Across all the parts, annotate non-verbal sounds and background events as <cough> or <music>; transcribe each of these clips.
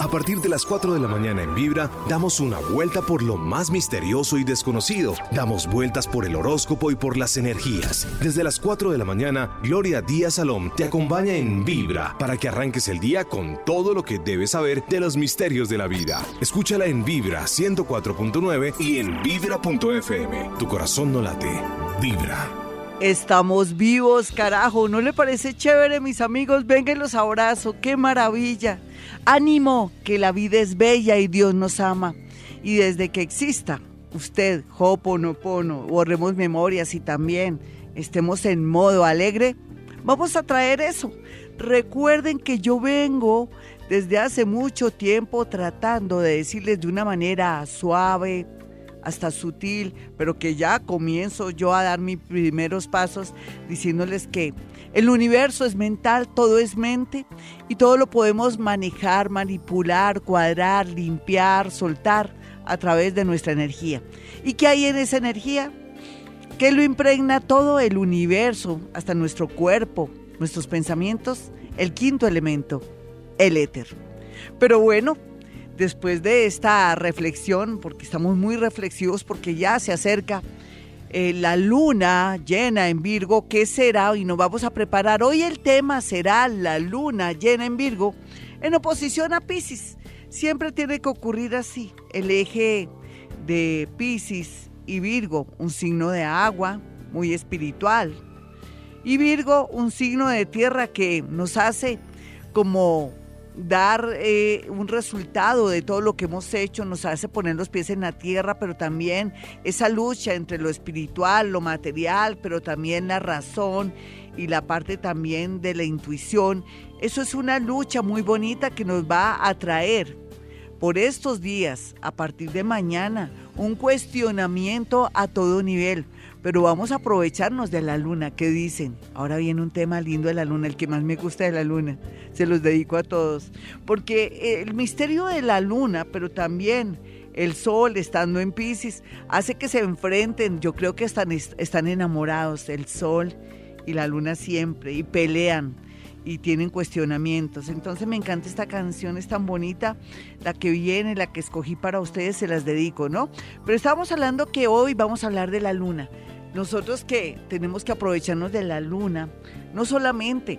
A partir de las 4 de la mañana en Vibra, damos una vuelta por lo más misterioso y desconocido. Damos vueltas por el horóscopo y por las energías. Desde las 4 de la mañana, Gloria Díaz Salom te acompaña en Vibra para que arranques el día con todo lo que debes saber de los misterios de la vida. Escúchala en Vibra 104.9 y en Vibra.fm. Tu corazón no late. Vibra. Estamos vivos, carajo. ¿No le parece chévere, mis amigos? Vengan los abrazo. ¡Qué maravilla! Ánimo, que la vida es bella y Dios nos ama. Y desde que exista usted, Hoponopono, borremos memorias y también estemos en modo alegre, vamos a traer eso. Recuerden que yo vengo desde hace mucho tiempo tratando de decirles de una manera suave, hasta sutil, pero que ya comienzo yo a dar mis primeros pasos diciéndoles que el universo es mental, todo es mente y todo lo podemos manejar, manipular, cuadrar, limpiar, soltar a través de nuestra energía. ¿Y qué hay en esa energía? ¿Qué lo impregna todo el universo, hasta nuestro cuerpo, nuestros pensamientos? El quinto elemento, el éter. Pero bueno, después de esta reflexión, porque estamos muy reflexivos, porque ya se acerca eh, la luna llena en Virgo, ¿qué será? Y nos vamos a preparar. Hoy el tema será la luna llena en Virgo en oposición a Pisces. Siempre tiene que ocurrir así. El eje de Pisces y Virgo, un signo de agua, muy espiritual. Y Virgo, un signo de tierra que nos hace como dar eh, un resultado de todo lo que hemos hecho, nos hace poner los pies en la tierra, pero también esa lucha entre lo espiritual, lo material, pero también la razón y la parte también de la intuición. Eso es una lucha muy bonita que nos va a traer por estos días, a partir de mañana, un cuestionamiento a todo nivel pero vamos a aprovecharnos de la luna, ¿qué dicen? Ahora viene un tema lindo de la luna, el que más me gusta de la luna, se los dedico a todos, porque el misterio de la luna, pero también el sol estando en Pisces, hace que se enfrenten, yo creo que están, están enamorados, el sol y la luna siempre, y pelean y tienen cuestionamientos. Entonces me encanta esta canción, es tan bonita, la que viene, la que escogí para ustedes, se las dedico, ¿no? Pero estamos hablando que hoy vamos a hablar de la luna. Nosotros que tenemos que aprovecharnos de la luna, no solamente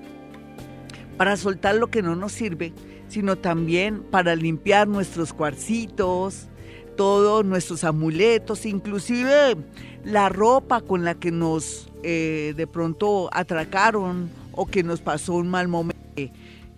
para soltar lo que no nos sirve, sino también para limpiar nuestros cuarcitos, todos nuestros amuletos, inclusive la ropa con la que nos eh, de pronto atracaron o que nos pasó un mal momento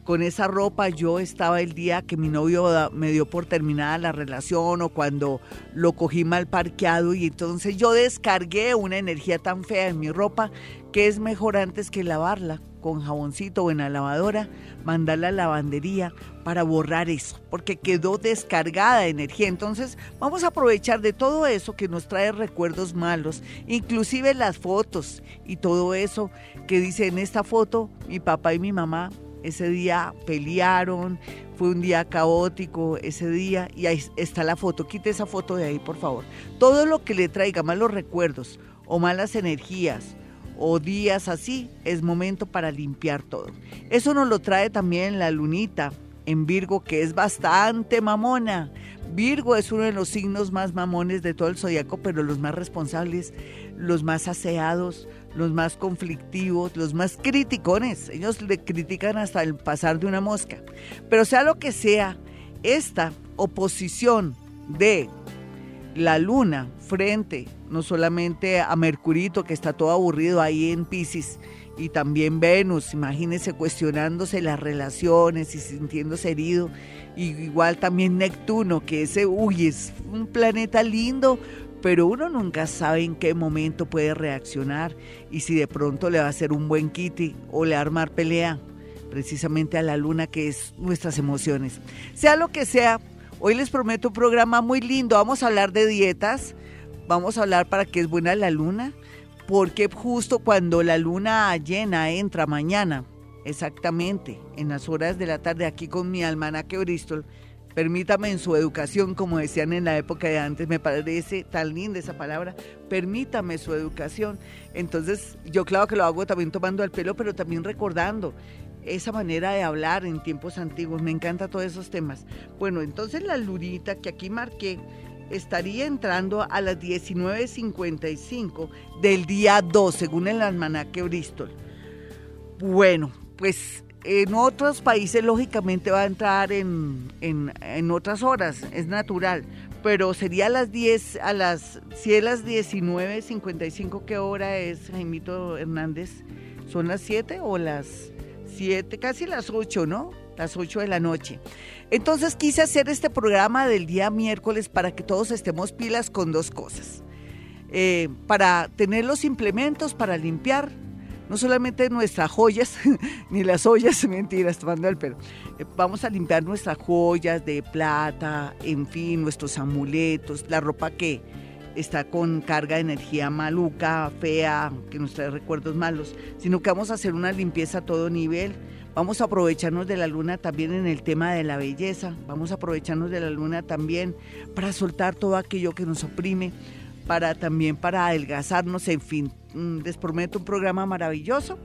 con esa ropa yo estaba el día que mi novio me dio por terminada la relación o cuando lo cogí mal parqueado y entonces yo descargué una energía tan fea en mi ropa que es mejor antes que lavarla con jaboncito o en la lavadora, mandarla a la lavandería para borrar eso, porque quedó descargada de energía. Entonces vamos a aprovechar de todo eso que nos trae recuerdos malos, inclusive las fotos y todo eso que dice en esta foto mi papá y mi mamá ese día pelearon, fue un día caótico ese día y ahí está la foto. Quite esa foto de ahí, por favor. Todo lo que le traiga malos recuerdos o malas energías o días así, es momento para limpiar todo. Eso nos lo trae también la lunita en Virgo, que es bastante mamona. Virgo es uno de los signos más mamones de todo el zodiaco, pero los más responsables, los más aseados, los más conflictivos, los más criticones. Ellos le critican hasta el pasar de una mosca. Pero sea lo que sea, esta oposición de la luna frente no solamente a Mercurito, que está todo aburrido ahí en Pisces, y también Venus, imagínese cuestionándose las relaciones y sintiéndose herido. Y igual también Neptuno, que ese, uy, es un planeta lindo, pero uno nunca sabe en qué momento puede reaccionar y si de pronto le va a hacer un buen kitty o le va a armar pelea precisamente a la luna que es nuestras emociones. Sea lo que sea, hoy les prometo un programa muy lindo. Vamos a hablar de dietas, vamos a hablar para qué es buena la luna, porque justo cuando la luna llena entra mañana, exactamente en las horas de la tarde aquí con mi almanaque Bristol, Permítame en su educación, como decían en la época de antes, me parece tan linda esa palabra, permítame su educación. Entonces, yo claro que lo hago también tomando el pelo, pero también recordando esa manera de hablar en tiempos antiguos. Me encanta todos esos temas. Bueno, entonces la lunita que aquí marqué estaría entrando a las 19.55 del día 2, según el almanaque Bristol. Bueno, pues en otros países lógicamente va a entrar en, en, otras horas, es natural, pero sería a las 10, a las, si es las 19.55, ¿qué hora es, Jaimito Hernández? ¿Son las 7 o las 7, casi las 8, ¿no? Las 8 de la noche. Entonces quise hacer este programa del día miércoles para que todos estemos pilas con dos cosas. Eh, para tener los implementos para limpiar no solamente nuestras joyas, <laughs> ni las ollas, <laughs> mentiras, tomando el. Eh, vamos a limpiar nuestras joyas de plata, en fin, nuestros amuletos, la ropa que está con carga de energía maluca, fea, que nos trae recuerdos malos, sino que vamos a hacer una limpieza a todo nivel. Vamos a aprovecharnos de la luna también en el tema de la belleza. Vamos a aprovecharnos de la luna también para soltar todo aquello que nos oprime, para también para adelgazarnos, en fin. Mm, les prometo un programa maravilloso.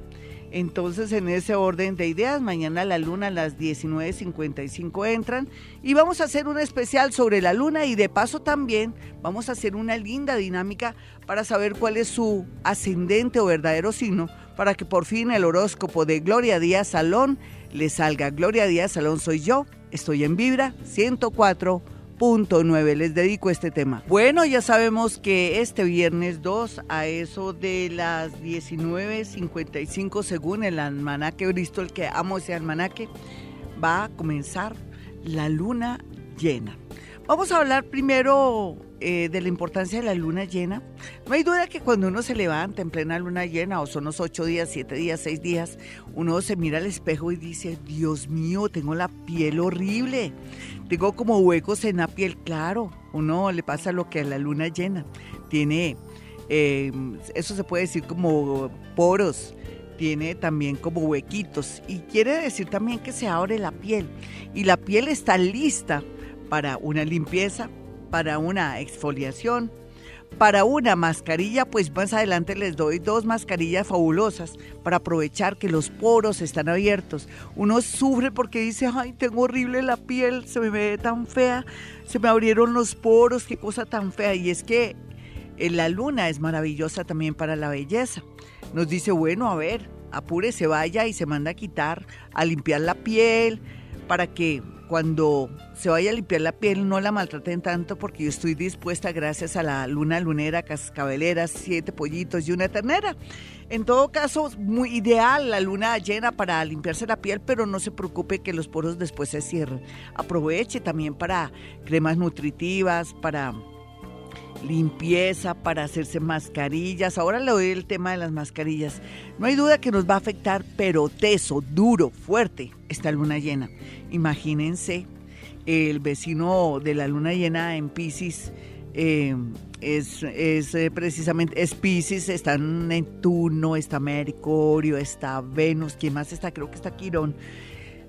Entonces, en ese orden de ideas, mañana la luna a las 19.55 entran y vamos a hacer un especial sobre la luna y de paso también vamos a hacer una linda dinámica para saber cuál es su ascendente o verdadero signo para que por fin el horóscopo de Gloria Díaz Salón le salga. Gloria Díaz Salón soy yo, estoy en Vibra 104 punto nueve. Les dedico este tema. Bueno, ya sabemos que este viernes 2 a eso de las 19.55 según el almanaque Bristol, que amo ese almanaque, va a comenzar la luna llena. Vamos a hablar primero eh, de la importancia de la luna llena. No hay duda que cuando uno se levanta en plena luna llena, o son los ocho días, siete días, seis días, uno se mira al espejo y dice, Dios mío, tengo la piel horrible, tengo como huecos en la piel, claro, uno le pasa lo que a la luna llena, tiene, eh, eso se puede decir como poros, tiene también como huequitos. Y quiere decir también que se abre la piel. Y la piel está lista para una limpieza, para una exfoliación, para una mascarilla, pues más adelante les doy dos mascarillas fabulosas para aprovechar que los poros están abiertos. Uno sufre porque dice, ay, tengo horrible la piel, se me ve tan fea, se me abrieron los poros, qué cosa tan fea. Y es que eh, la luna es maravillosa también para la belleza. Nos dice, bueno, a ver, apúrese, vaya y se manda a quitar, a limpiar la piel, para que cuando se vaya a limpiar la piel no la maltraten tanto porque yo estoy dispuesta gracias a la luna lunera, cascabeleras, siete pollitos y una ternera. En todo caso, muy ideal la luna llena para limpiarse la piel, pero no se preocupe que los poros después se cierren. Aproveche también para cremas nutritivas, para limpieza, para hacerse mascarillas. Ahora le doy el tema de las mascarillas. No hay duda que nos va a afectar, pero teso, duro, fuerte, esta luna llena. Imagínense el vecino de la luna llena en Pisces. Eh, es, eh, precisamente, es Pisces, está Neptuno, está Mercurio, está Venus, ¿quién más está? Creo que está Quirón.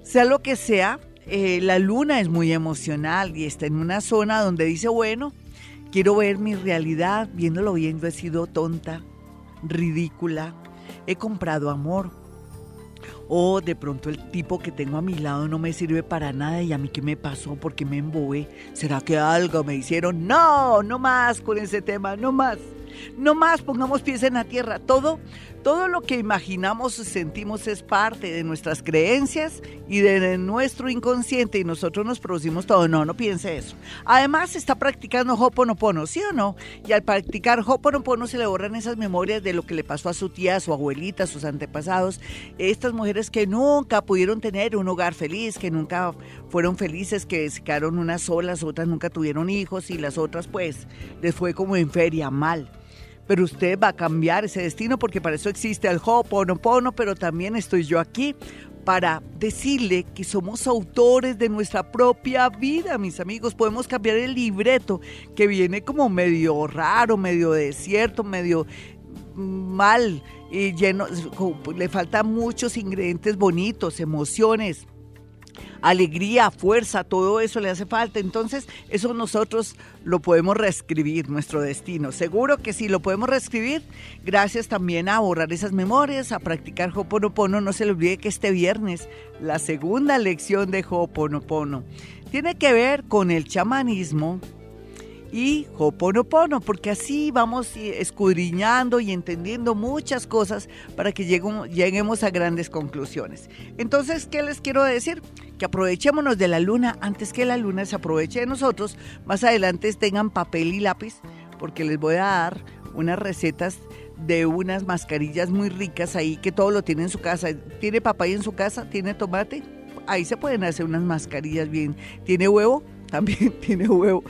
Sea lo que sea, eh, la luna es muy emocional y está en una zona donde dice, bueno, quiero ver mi realidad, viéndolo bien, yo he sido tonta, ridícula, he comprado amor, o de pronto el tipo que tengo a mi lado no me sirve para nada y a mí qué me pasó, porque me embobé, ¿será que algo me hicieron? No, no más con ese tema, no más. No más pongamos pies en la tierra. Todo, todo lo que imaginamos y sentimos es parte de nuestras creencias y de nuestro inconsciente y nosotros nos producimos todo. No, no piense eso. Además, está practicando Hoponopono, ¿sí o no? Y al practicar Hoponopono se le borran esas memorias de lo que le pasó a su tía, a su abuelita, a sus antepasados. Estas mujeres que nunca pudieron tener un hogar feliz, que nunca fueron felices, que se quedaron unas solas, otras nunca tuvieron hijos y las otras pues les fue como en feria mal pero usted va a cambiar ese destino porque para eso existe el Ho'oponopono, pero también estoy yo aquí para decirle que somos autores de nuestra propia vida, mis amigos. Podemos cambiar el libreto que viene como medio raro, medio desierto, medio mal y lleno, le faltan muchos ingredientes bonitos, emociones alegría, fuerza, todo eso le hace falta. Entonces, eso nosotros lo podemos reescribir, nuestro destino. Seguro que sí, lo podemos reescribir. Gracias también a borrar esas memorias, a practicar Hoponopono. No se le olvide que este viernes, la segunda lección de Hoponopono, tiene que ver con el chamanismo y Hoponopono, porque así vamos escudriñando y entendiendo muchas cosas para que lleguemos a grandes conclusiones. Entonces, ¿qué les quiero decir? Que aprovechémonos de la luna antes que la luna se aproveche de nosotros. Más adelante tengan papel y lápiz, porque les voy a dar unas recetas de unas mascarillas muy ricas ahí que todo lo tiene en su casa. ¿Tiene papaya en su casa? ¿Tiene tomate? Ahí se pueden hacer unas mascarillas bien. ¿Tiene huevo? También <laughs> tiene huevo.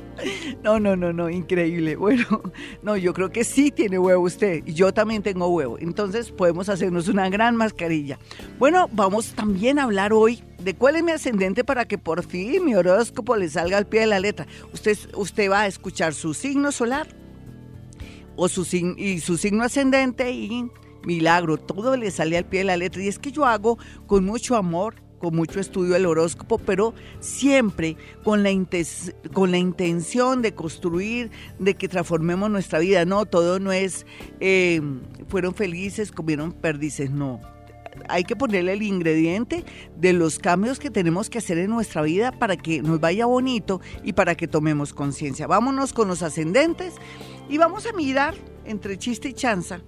<laughs> no, no, no, no, increíble. Bueno, <laughs> no, yo creo que sí tiene huevo usted. Yo también tengo huevo. Entonces podemos hacernos una gran mascarilla. Bueno, vamos también a hablar hoy de cuál es mi ascendente para que por fin mi horóscopo le salga al pie de la letra. Usted, usted va a escuchar su signo solar o su, y su signo ascendente y milagro, todo le sale al pie de la letra. Y es que yo hago con mucho amor con mucho estudio del horóscopo, pero siempre con la, con la intención de construir, de que transformemos nuestra vida. No, todo no es, eh, fueron felices, comieron perdices, no. Hay que ponerle el ingrediente de los cambios que tenemos que hacer en nuestra vida para que nos vaya bonito y para que tomemos conciencia. Vámonos con los ascendentes y vamos a mirar entre chiste y chanza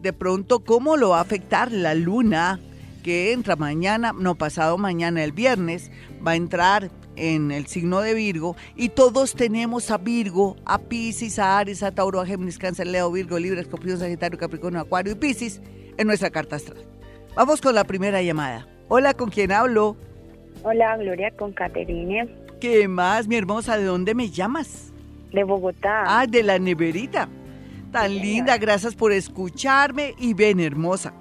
de pronto cómo lo va a afectar la luna que entra mañana, no pasado mañana, el viernes, va a entrar en el signo de Virgo y todos tenemos a Virgo, a Pisces, a Aries, a Tauro, a Géminis, Cáncer, Leo, Virgo, Libra, Escorpión, Sagitario, Capricornio, Acuario y Pisces en nuestra carta astral. Vamos con la primera llamada. Hola, ¿con quién hablo? Hola, Gloria, con Caterine. ¿Qué más, mi hermosa? ¿De dónde me llamas? De Bogotá. Ah, de la neverita. Tan linda, gracias por escucharme y ven, hermosa.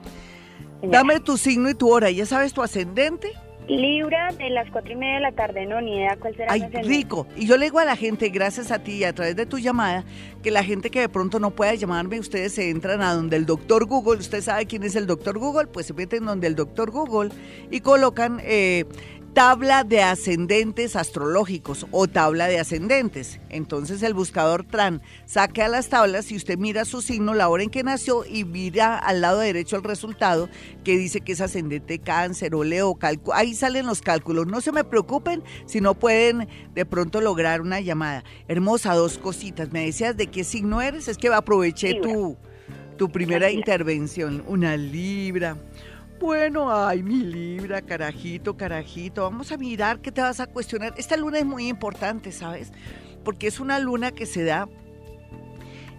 Dame tu signo y tu hora. ¿Ya sabes tu ascendente? Libra de las cuatro y media de la tarde, no, ni idea cuál será. Ay, rico. Y yo le digo a la gente, gracias a ti y a través de tu llamada, que la gente que de pronto no pueda llamarme, ustedes se entran a donde el doctor Google, usted sabe quién es el doctor Google, pues se meten donde el doctor Google y colocan eh, tabla de ascendentes astrológicos o tabla de ascendentes. Entonces el buscador TRAN saque a las tablas y usted mira su signo, la hora en que nació y mira al lado derecho el resultado que dice que es ascendente cáncer o leo. Ahí salen los cálculos. No se me preocupen si no pueden de pronto lograr una llamada. Hermosa, dos cositas. Me decías de qué signo eres. Es que aproveché tu, tu primera intervención. Una libra. Bueno, ay, mi libra, carajito, carajito, vamos a mirar qué te vas a cuestionar. Esta luna es muy importante, ¿sabes? Porque es una luna que se da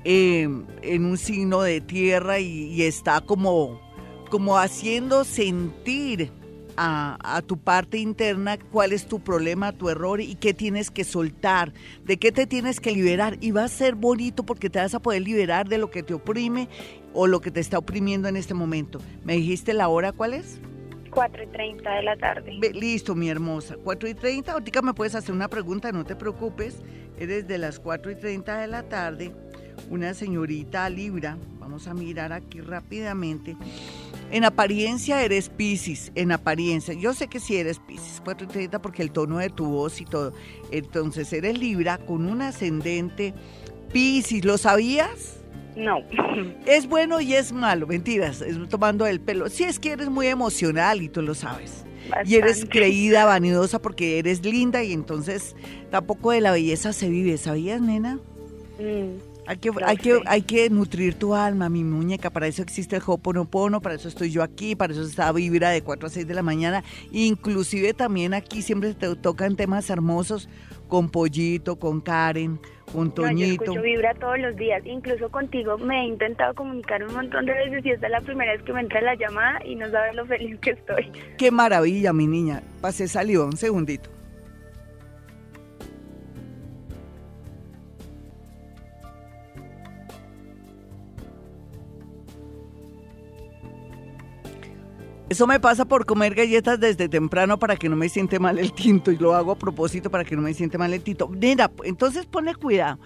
em, en un signo de tierra y, está como, como haciendo sentir a, tu parte interna cuál es tu problema, tu error y qué tienes que soltar, de qué te tienes que liberar. Y va a ser bonito porque te vas a poder liberar de lo que te oprime o lo que te está oprimiendo en este momento. ¿Me dijiste la hora cuál es? 4 y 30 de la tarde. listo, mi hermosa. 4 y 30. Ahorita me puedes hacer una pregunta, no te preocupes. Eres de las 4 y 30 de la tarde. Una señorita Libra. Vamos a mirar aquí rápidamente. En apariencia eres Pisces, en apariencia. Yo sé que sí eres Pisces, 4 y 30 porque el tono de tu voz y todo. Entonces eres Libra con un ascendente Pisces. ¿Lo sabías? No. <laughs> Es bueno y es malo, mentiras, es tomando el pelo. Si es que eres muy emocional y tú lo sabes. Y eres creída, vanidosa porque eres linda y entonces tampoco de la belleza se vive, ¿sabías, nena? Mm, hay que, hay, que, hay que nutrir tu alma, mi muñeca. Para eso existe el Hoponopono, para eso estoy yo aquí, para eso está Vibra de 4 a 6 de la mañana. Inclusive también aquí siempre te tocan temas hermosos con Pollito, con Karen, con Toñito. No, yo Vibra todos los días, incluso contigo me he intentado comunicar un montón de veces y esta es la primera vez que me entra la llamada y no sabes lo feliz que estoy. Qué maravilla, mi niña. Pasé salió un segundito. Eso me pasa por comer galletas desde temprano para que no me siente mal el tinto y lo hago a propósito para que no me siente mal el tinto. Mira, entonces pone cuidado.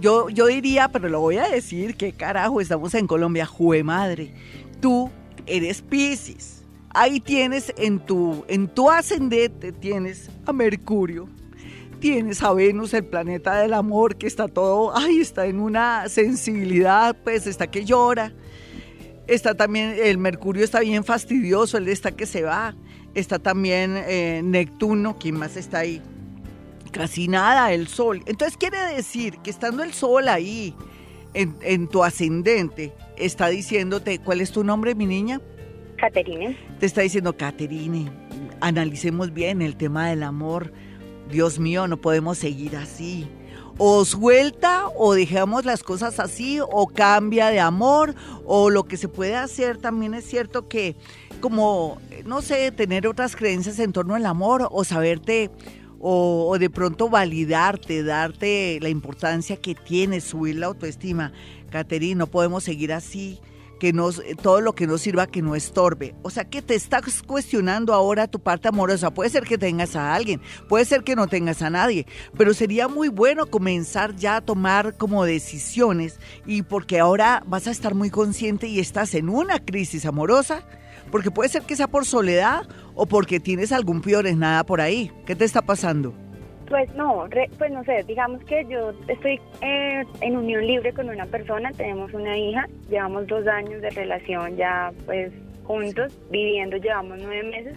Yo, yo diría, pero lo voy a decir, que carajo, estamos en Colombia, jue madre. Tú eres Piscis. ahí tienes en tu, en tu ascendente, tienes a Mercurio, tienes a Venus, el planeta del amor, que está todo, ay, está en una sensibilidad, pues está que llora. Está también, el Mercurio está bien fastidioso, él está que se va. Está también eh, Neptuno, ¿quién más está ahí? Casi nada, el Sol. Entonces quiere decir que estando el Sol ahí, en, en tu ascendente, está diciéndote, ¿cuál es tu nombre, mi niña? Caterine. Te está diciendo, Caterine, analicemos bien el tema del amor. Dios mío, no podemos seguir así. O suelta o dejamos las cosas así o cambia de amor o lo que se puede hacer también es cierto que como, no sé, tener otras creencias en torno al amor o saberte o, o de pronto validarte, darte la importancia que tiene, subir la autoestima. Caterine, no podemos seguir así que nos, todo lo que nos sirva que no estorbe. O sea, que te estás cuestionando ahora tu parte amorosa. Puede ser que tengas a alguien, puede ser que no tengas a nadie, pero sería muy bueno comenzar ya a tomar como decisiones y porque ahora vas a estar muy consciente y estás en una crisis amorosa, porque puede ser que sea por soledad o porque tienes algún peor es nada por ahí. ¿Qué te está pasando? Pues no, pues no sé, digamos que yo estoy eh, en unión libre con una persona, tenemos una hija, llevamos dos años de relación ya pues juntos, viviendo, llevamos nueve meses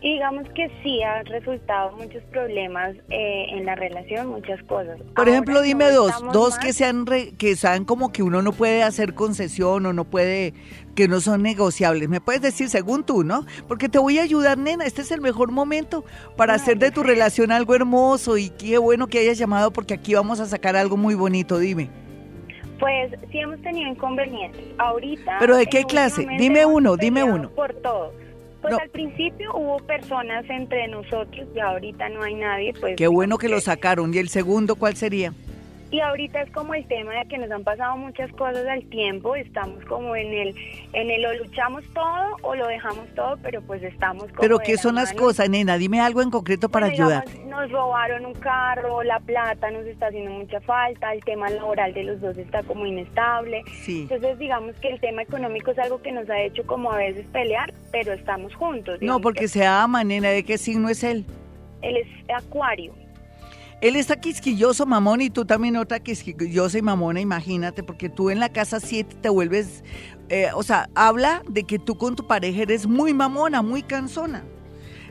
y digamos que sí ha resultado muchos problemas eh, en la relación, muchas cosas. Por ejemplo, dime dos, dos que sean que sean como que uno no puede hacer concesión o no puede, que no son negociables. Me puedes decir según tú, ¿no? Porque te voy a ayudar, nena. Este es el mejor momento para hacer de tu relación algo hermoso y qué bueno que hayas llamado porque aquí vamos a sacar algo muy bonito. Dime. Pues sí hemos tenido inconvenientes. Ahorita. ¿Pero de qué clase? Dime uno, dime uno. Por todo pues al principio hubo personas entre nosotros y ahorita no hay nadie. Pues Qué bueno que lo sacaron. ¿Y el segundo cuál sería? Y ahorita es como el tema de que nos han pasado muchas cosas al tiempo, estamos como en el, en el o luchamos todo o lo dejamos todo, pero pues estamos como Pero ¿qué son las cosas, nena? Dime algo en concreto para ayudar. Nos robaron un carro, la plata nos está haciendo mucha falta, el tema laboral de los dos está como inestable. Sí. Entonces digamos que el tema económico es algo que nos ha hecho como a veces pelear, pero estamos juntos. No, porque se ama, nena, ¿de qué signo es él? Él es acuario. Él está quisquilloso, mamón, y tú también otra quisquillosa y mamona, imagínate, porque tú en la casa 7 te vuelves, eh, o sea, habla de que tú con tu pareja eres muy mamona, muy cansona.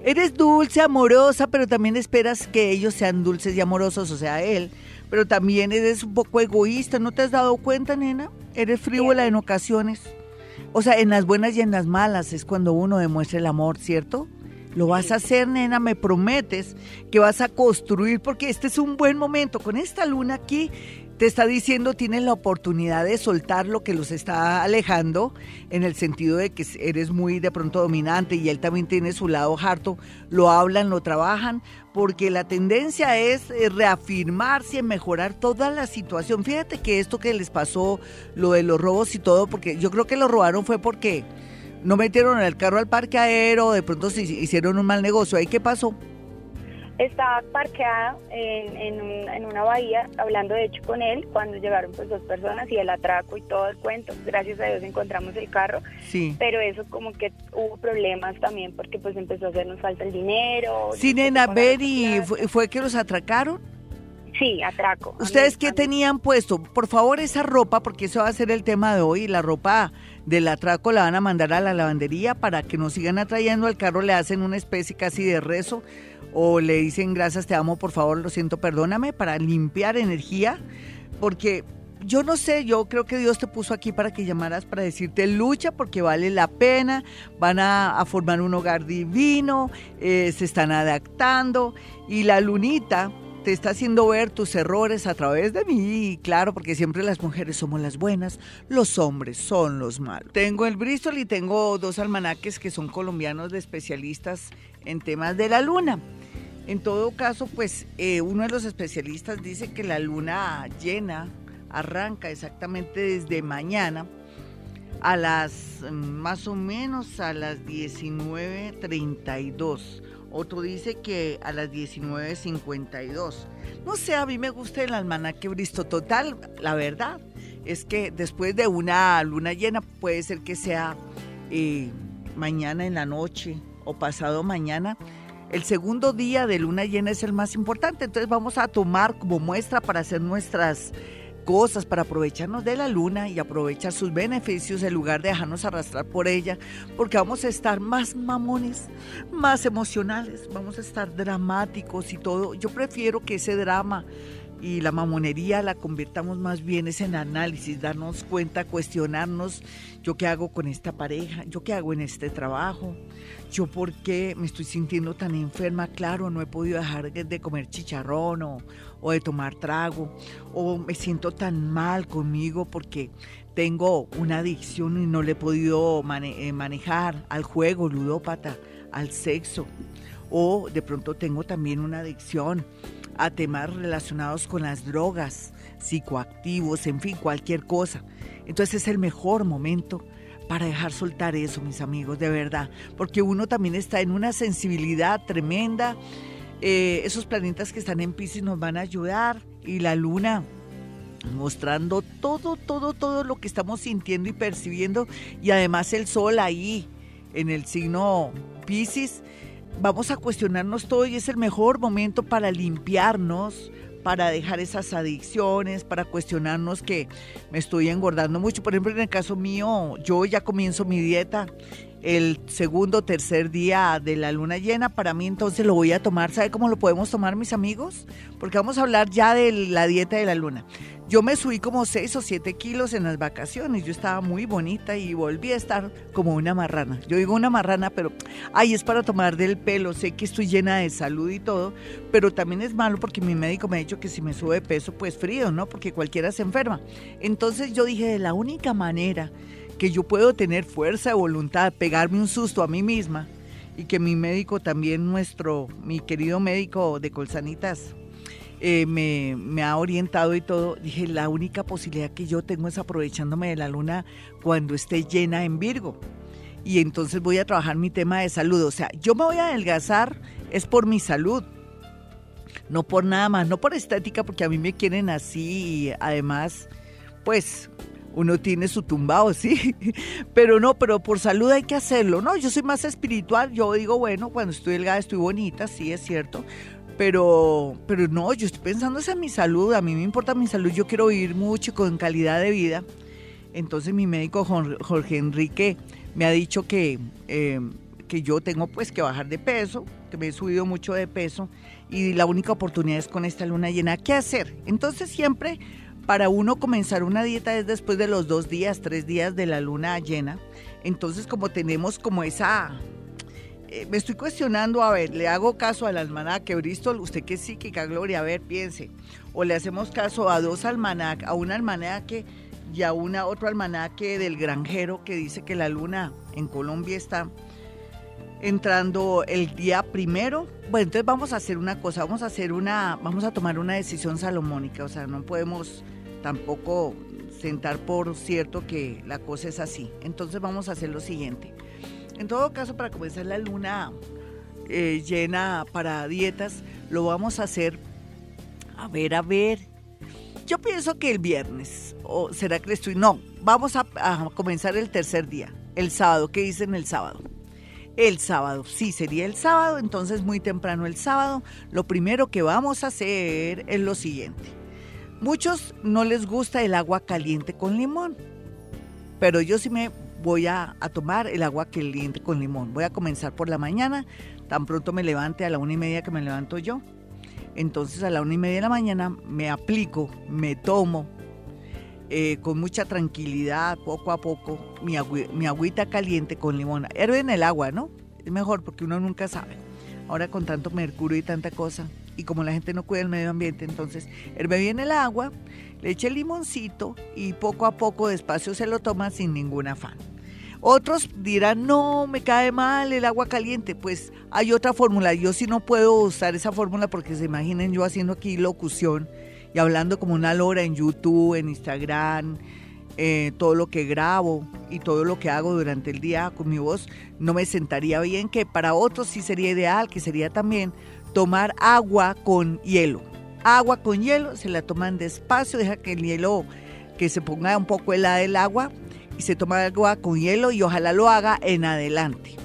Eres dulce, amorosa, pero también esperas que ellos sean dulces y amorosos, o sea, él. Pero también eres un poco egoísta, ¿no te has dado cuenta, nena? Eres frívola en ocasiones. O sea, en las buenas y en las malas es cuando uno demuestra el amor, ¿cierto? Lo vas a hacer, nena, me prometes que vas a construir, porque este es un buen momento. Con esta luna aquí te está diciendo, tienes la oportunidad de soltar lo que los está alejando, en el sentido de que eres muy de pronto dominante y él también tiene su lado harto, lo hablan, lo trabajan, porque la tendencia es eh, reafirmarse, mejorar toda la situación. Fíjate que esto que les pasó, lo de los robos y todo, porque yo creo que lo robaron fue porque no metieron el carro al parque aéreo, de pronto se hicieron un mal negocio. ¿Ahí qué pasó? Estaba parqueada en, en, una bahía, hablando de hecho con él, cuando llegaron pues dos personas y el atraco y todo el cuento. Gracias a Dios encontramos el carro. Sí. Pero eso como que hubo problemas también porque pues empezó a hacernos falta el dinero. Sí, nena, Betty, ¿fue, ¿fue que los atracaron? Sí, atraco. ¿Ustedes qué tenían puesto? Por favor, esa ropa, porque eso va a ser el tema de hoy, la ropa del atraco la van a mandar a la lavandería para que nos sigan atrayendo. Al carro, le hacen una especie casi de rezo o le dicen gracias, te amo, por favor, lo siento, perdóname, para limpiar energía, porque yo no sé, yo creo que Dios te puso aquí para que llamaras para decirte lucha porque vale la pena, van a, formar un hogar divino, eh, se están adaptando y la lunita te está haciendo ver tus errores a través de mí, claro, porque siempre las mujeres somos las buenas, los hombres son los malos. Tengo el Bristol y tengo dos almanaques que son colombianos de especialistas en temas de la luna. En todo caso, pues eh, uno de los especialistas dice que la luna llena arranca exactamente desde mañana a las mm, más o menos a las 19.32 otro dice que a las 19.52. No sé, a mí me gusta el almanaque Bristo Total, la verdad es que después de una luna llena puede ser que sea eh, mañana en la noche o pasado mañana. El segundo día de luna llena es el más importante, entonces vamos a tomar como muestra para hacer nuestras cosas para aprovecharnos de la luna y aprovechar sus beneficios en lugar de dejarnos arrastrar por ella, porque vamos a estar más mamones, más emocionales, vamos a estar dramáticos y todo. Yo prefiero que ese drama y la mamonería la convirtamos más bien en análisis, darnos cuenta, cuestionarnos, yo qué hago con esta pareja, yo qué hago en este trabajo, yo por qué me estoy sintiendo tan enferma, claro, no he podido dejar de comer chicharrón o, o de tomar trago, o me siento tan mal conmigo porque tengo una adicción y no le he podido eh, manejar al juego ludópata, al sexo, o de pronto tengo también una adicción a temas relacionados con las drogas, psicoactivos, en fin, cualquier cosa. Entonces es el mejor momento para dejar soltar eso, mis amigos, de verdad, porque uno también está en una sensibilidad tremenda. Eh, esos planetas que están en Pisces nos van a ayudar y la luna mostrando todo, todo, todo lo que estamos sintiendo y percibiendo y además el sol ahí en el signo Pisces vamos a cuestionarnos todo y es el mejor momento para limpiarnos, para dejar esas adicciones, para cuestionarnos que me estoy engordando mucho. Por ejemplo, en el caso mío, yo ya comienzo mi dieta el segundo tercer día de la luna llena, para mí entonces lo voy a tomar. ¿Sabe cómo lo podemos tomar, mis amigos? Porque vamos a hablar ya de la dieta de la luna. Yo me subí como 6 o 7 kilos en las vacaciones, yo estaba muy bonita y volví a estar como una marrana. Yo digo una marrana, pero ay, es para tomar del pelo, sé que estoy llena de salud y todo, pero también es malo porque mi médico me ha dicho que si me sube de peso, pues frío, ¿no? Porque cualquiera se enferma. Entonces yo dije, la única manera que yo puedo tener fuerza de voluntad, pegarme un susto a mí misma y que mi médico también, nuestro, mi querido médico de Colsanitas, eh, me, me, ha orientado y todo, dije, la única posibilidad que yo tengo es aprovechándome de la luna cuando esté llena en Virgo. Y entonces voy a trabajar mi tema de salud. O sea, yo me voy a adelgazar, es por mi salud. No por nada más, no por estética, porque a mí me quieren así y además, pues uno tiene su tumbado, <laughs> sí, pero no, pero por salud hay que hacerlo, ¿no? Yo soy más espiritual, yo digo, bueno, cuando estoy delgada estoy bonita, sí, es cierto, pero, pero no, yo estoy pensando en mi salud, a mí me importa mi salud, yo quiero vivir mucho con calidad de vida. Entonces mi médico Jorge Enrique me ha dicho que, eh, que yo tengo pues que bajar de peso, que me he subido mucho de peso y la única oportunidad es con esta luna llena. ¿Qué hacer? Entonces siempre para uno comenzar una dieta es después de los dos días, tres días de la luna llena. Entonces como tenemos como esa eh, me estoy cuestionando, a ver, le hago caso al almanaque Bristol, usted que sí, que Gloria, a ver, piense. O le hacemos caso a dos almanaques, a un almanaque y a una, otro almanaque del granjero que dice que la luna en Colombia está entrando el día primero. Bueno, entonces vamos a hacer una cosa, vamos a hacer una, vamos a tomar una decisión salomónica, o sea, no podemos tampoco sentar por cierto que la cosa es así. Entonces vamos a hacer lo siguiente. En todo caso, para comenzar la luna eh, llena para dietas, lo vamos a hacer, a ver, a ver. Yo pienso que el viernes, o será que estoy, no, vamos a, a comenzar el tercer día, el sábado, ¿qué dicen el sábado? El sábado, sí, sería el sábado, entonces muy temprano el sábado, lo primero que vamos a hacer es lo siguiente. Muchos no les gusta el agua caliente con limón, pero yo sí me voy a, tomar el agua caliente con limón. Voy a comenzar por la mañana, tan pronto me levante a la una y media que me levanto yo. Entonces a la una y media de la mañana me aplico, me tomo eh, con mucha tranquilidad, poco a poco, mi, mi agüita caliente con limón. Herve en el agua, ¿no? Es mejor porque uno nunca sabe. Ahora con tanto mercurio y tanta cosa, y como la gente no cuida el medio ambiente, entonces herve bien el agua, le eche el limoncito y poco a poco despacio se lo toma sin ningún afán. Otros dirán, no, me cae mal el agua caliente. Pues hay otra fórmula. Yo sí no puedo usar esa fórmula porque se imaginen yo haciendo aquí locución y hablando como una lora en YouTube, en Instagram, eh, todo lo que grabo y todo lo que hago durante el día con mi voz, no me sentaría bien, que para otros sí sería ideal, que sería también tomar agua con hielo. Agua con hielo, se la toman despacio, deja que el hielo, que se ponga un poco helada el agua, y se toma agua con hielo y ojalá lo haga en adelante.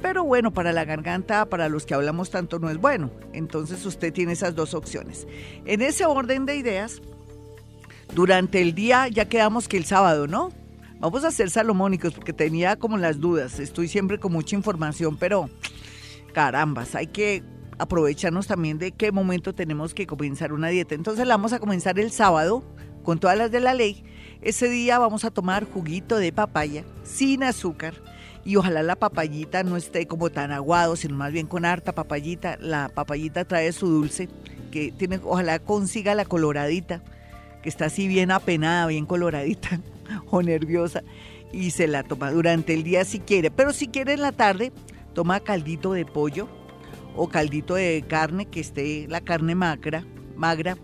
Pero bueno, para la garganta, para los que hablamos tanto, no es bueno. Entonces usted tiene esas dos opciones. En ese orden de ideas, durante el día ya quedamos que el sábado, ¿no? Vamos a ser salomónicos porque tenía como las dudas. Estoy siempre con mucha información, pero carambas, hay que aprovecharnos también de qué momento tenemos que comenzar una dieta. Entonces la vamos a comenzar el sábado con todas las de la ley. Ese día vamos a tomar juguito de papaya sin azúcar y ojalá la papayita no esté como tan aguado, sino más bien con harta papayita. La papayita trae su dulce, que tiene, ojalá consiga la coloradita, que está así bien apenada, bien coloradita <laughs> o nerviosa, y se la toma durante el día si quiere. Pero si quiere en la tarde, toma caldito de pollo o caldito de carne, que esté la carne magra, magra,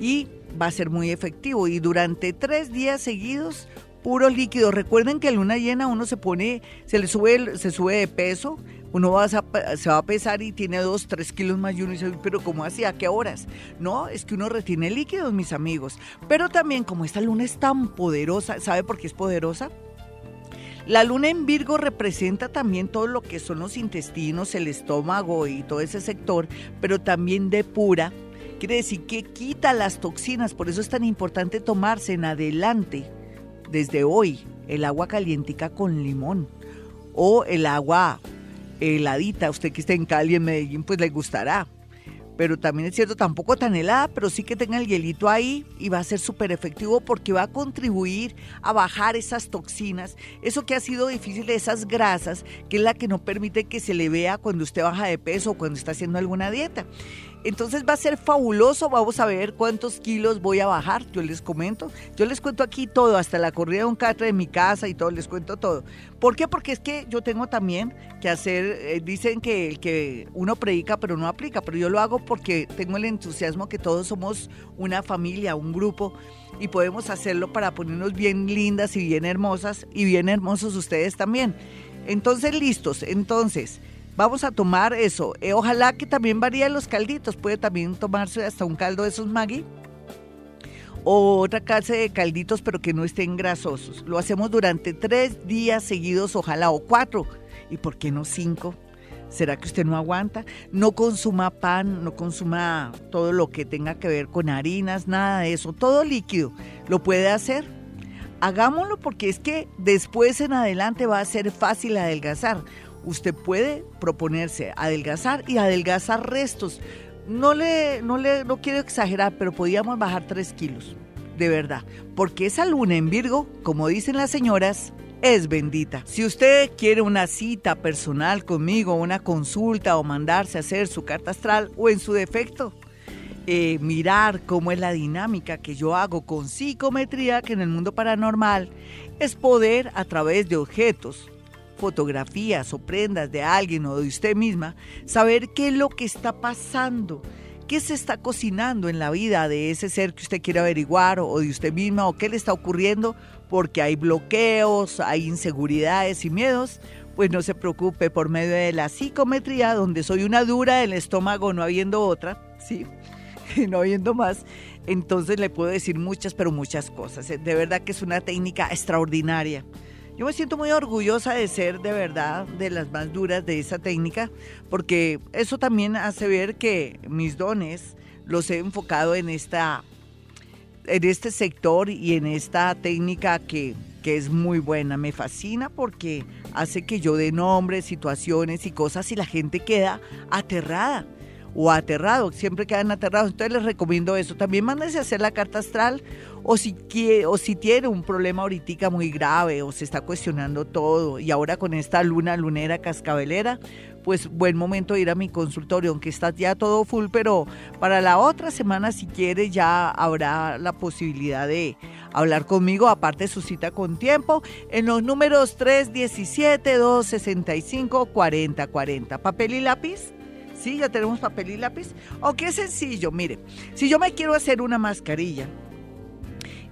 y va a ser muy efectivo. Y durante tres días seguidos puro líquido. Recuerden que en luna llena uno se pone, se le sube, se sube de peso, uno va a, se va a pesar y tiene dos, tres kilos más y uno dice, pero ¿cómo así? ¿A qué horas? No, es que uno retiene líquidos, mis amigos. Pero también como esta luna es tan poderosa, ¿sabe por qué es poderosa? La luna en Virgo representa también todo lo que son los intestinos, el estómago y todo ese sector, pero también depura. Quiere decir que quita las toxinas, por eso es tan importante tomarse en adelante desde hoy el agua calientica con limón o el agua heladita, usted que esté en Cali, en Medellín, pues le gustará. Pero también es cierto, tampoco tan helada, pero sí que tenga el hielito ahí y va a ser súper efectivo porque va a contribuir a bajar esas toxinas, eso que ha sido difícil, esas grasas, que es la que no permite que se le vea cuando usted baja de peso o cuando está haciendo alguna dieta. Entonces va a ser fabuloso, vamos a ver cuántos kilos voy a bajar, yo les comento, yo les cuento aquí todo, hasta la corrida de un catre de mi casa y todo, les cuento todo. ¿Por qué? Porque es que yo tengo también que hacer, eh, dicen que, que uno predica pero no aplica, pero yo lo hago porque tengo el entusiasmo que todos somos una familia, un grupo y podemos hacerlo para ponernos bien lindas y bien hermosas y bien hermosos ustedes también. Entonces, listos, entonces... Vamos a tomar eso. Eh, ojalá que también varíen los calditos. Puede también tomarse hasta un caldo de esos Maggi. O otra clase de calditos, pero que no estén grasosos. Lo hacemos durante tres días seguidos, ojalá, o cuatro. ¿Y por qué no cinco? ¿Será que usted no aguanta? No consuma pan, no consuma todo lo que tenga que ver con harinas, nada de eso. Todo líquido. ¿Lo puede hacer? Hagámoslo porque es que después en adelante va a ser fácil adelgazar usted puede proponerse adelgazar y adelgazar restos. No le, no le, no quiero exagerar, pero podíamos bajar tres kilos, de verdad, porque esa luna en Virgo, como dicen las señoras, es bendita. Si usted quiere una cita personal conmigo, una consulta o mandarse a hacer su carta astral o en su defecto, eh, mirar cómo es la dinámica que yo hago con psicometría, que en el mundo paranormal es poder a través de objetos, fotografías o prendas de alguien o de usted misma, saber qué es lo que está pasando, qué se está cocinando en la vida de ese ser que usted quiere averiguar o de usted misma o qué le está ocurriendo porque hay bloqueos, hay inseguridades y miedos, pues no se preocupe por medio de la psicometría, donde soy una dura del estómago no habiendo otra, ¿sí? <laughs> no habiendo más, entonces le puedo decir muchas, pero muchas cosas. De verdad que es una técnica extraordinaria. Yo me siento muy orgullosa de ser de verdad de las más duras de esa técnica, porque eso también hace ver que mis dones los he enfocado en esta en este sector y en esta técnica que, que es muy buena. Me fascina porque hace que yo dé nombres, situaciones y cosas y la gente queda aterrada o aterrado, siempre quedan aterrados. Entonces les recomiendo eso. También mándese a hacer la carta astral o si, tiene un problema ahorita muy grave o se está cuestionando todo y ahora con esta luna lunera cascabelera, pues buen momento ir a mi consultorio, aunque está ya todo full, pero para la otra semana si quiere ya habrá la posibilidad de hablar conmigo, aparte su cita con tiempo, en los números 317-265-4040. ¿Papel y lápiz? Sí, ya tenemos papel y lápiz. O qué sencillo, mire, si yo me quiero hacer una mascarilla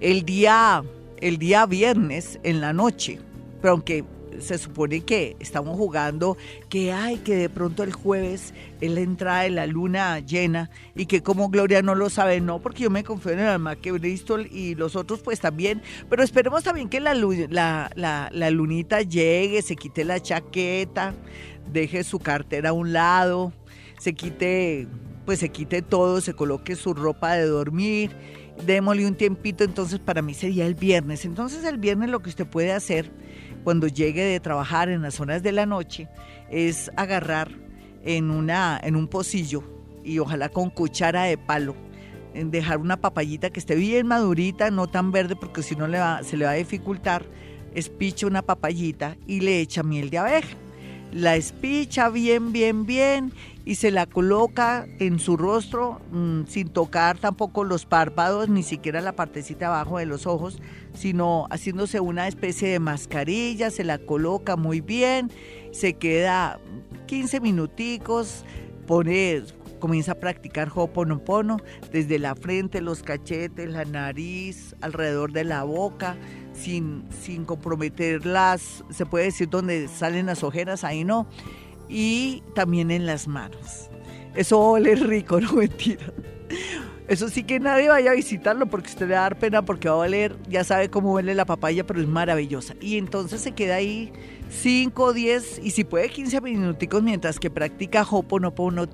el día, el día viernes en la noche, pero aunque se supone que estamos jugando que hay que de pronto el jueves es la entrada de la luna llena y que como Gloria no lo sabe, no, porque yo me confío en el alma que Bristol y los otros pues también, pero esperemos también que la, la, la, la lunita llegue, se quite la chaqueta, deje su cartera a un lado, se quite, pues se quite todo, se coloque su ropa de dormir démosle un tiempito, entonces para mí sería el viernes. Entonces el viernes lo que usted puede hacer cuando llegue de trabajar en las horas de la noche es agarrar en, una, en un pocillo y ojalá con cuchara de palo, dejar una papayita que esté bien madurita, no tan verde porque si no se le va a dificultar, espicha una papayita y le echa miel de abeja. La espicha bien, bien, bien y se la coloca en su rostro mm, sin tocar tampoco los párpados, ni siquiera la partecita abajo de los ojos, sino haciéndose una especie de mascarilla, se la coloca muy bien, se queda 15 minuticos, pone comienza a practicar Ho'oponopono desde la frente, los cachetes, la nariz, alrededor de la boca, sin, sin comprometerlas, se puede decir donde salen las ojeras, ahí no y también en las manos. Eso ole rico, <laughs> no mentira. Eso sí que nadie vaya a visitarlo porque usted le va a dar pena porque va a oler, ya sabe cómo huele la papaya, pero es maravillosa. Y entonces se queda ahí 5, 10 y si puede 15 minuticos mientras que practica Hoponopono,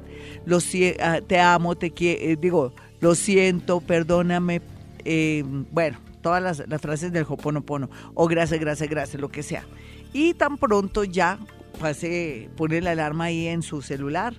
lo, ah, te amo, te quiero, eh, digo, lo siento, perdóname, eh, bueno, todas las, las frases del Hoponopono, o gracias, gracias, gracias, lo que sea. Y tan pronto ya pase, pone la alarma ahí en su celular.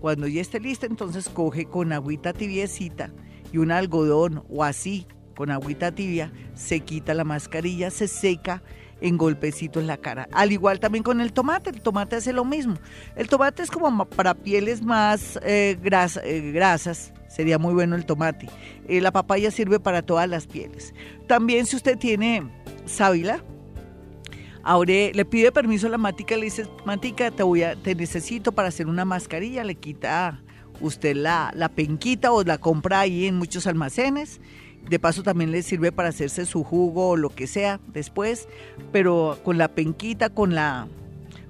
Cuando ya esté lista, entonces coge con agüita tibiecita y un algodón o así, con agüita tibia, se quita la mascarilla, se seca en golpecitos la cara. Al igual también con el tomate, el tomate hace lo mismo. El tomate es como para pieles más eh, eh, grasas, sería muy bueno el tomate. Eh, la papaya sirve para todas las pieles. También si usted tiene sábila, Ahora le pide permiso a la Matica, le dice, Matica, te, voy a, te necesito para hacer una mascarilla, le quita usted la, la penquita o la compra ahí en muchos almacenes. De paso también le sirve para hacerse su jugo o lo que sea después, pero con la penquita, con la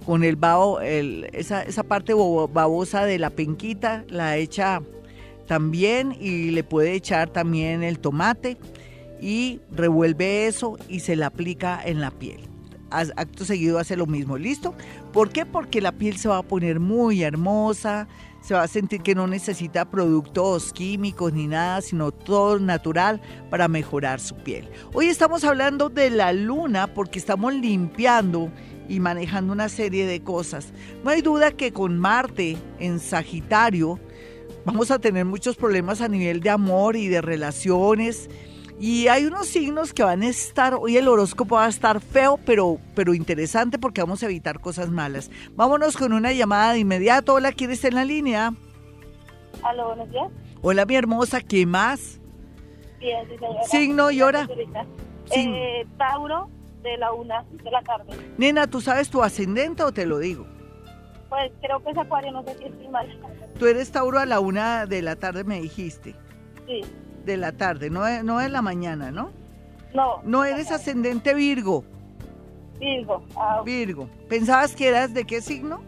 con el babo, esa, esa parte babosa de la penquita, la echa también y le puede echar también el tomate y revuelve eso y se la aplica en la piel acto seguido hace lo mismo, ¿listo? ¿Por qué? Porque la piel se va a poner muy hermosa, se va a sentir que no necesita productos químicos ni nada, sino todo natural para mejorar su piel. Hoy estamos hablando de la luna porque estamos limpiando y manejando una serie de cosas. No hay duda que con Marte en Sagitario vamos a tener muchos problemas a nivel de amor y de relaciones y hay unos signos que van a estar, hoy el horóscopo va a estar feo, pero, pero interesante porque vamos a evitar cosas malas. Vámonos con una llamada de inmediato. Hola, ¿quién está en la línea? Hola, buenos días. Hola, mi hermosa, ¿qué más? Bien, sí, señora. Signo y hora. Eh, Tauro de la una de la tarde. Nena, ¿tú sabes tu ascendente o te lo digo? Pues creo que es Acuario, no sé si estoy mal. Tú eres Tauro a la una de la tarde, me dijiste. Sí de la tarde, no es, no es la mañana, ¿no? No. No eres ascendente Virgo. Virgo. Ah, Virgo. ¿Pensabas que eras de qué signo?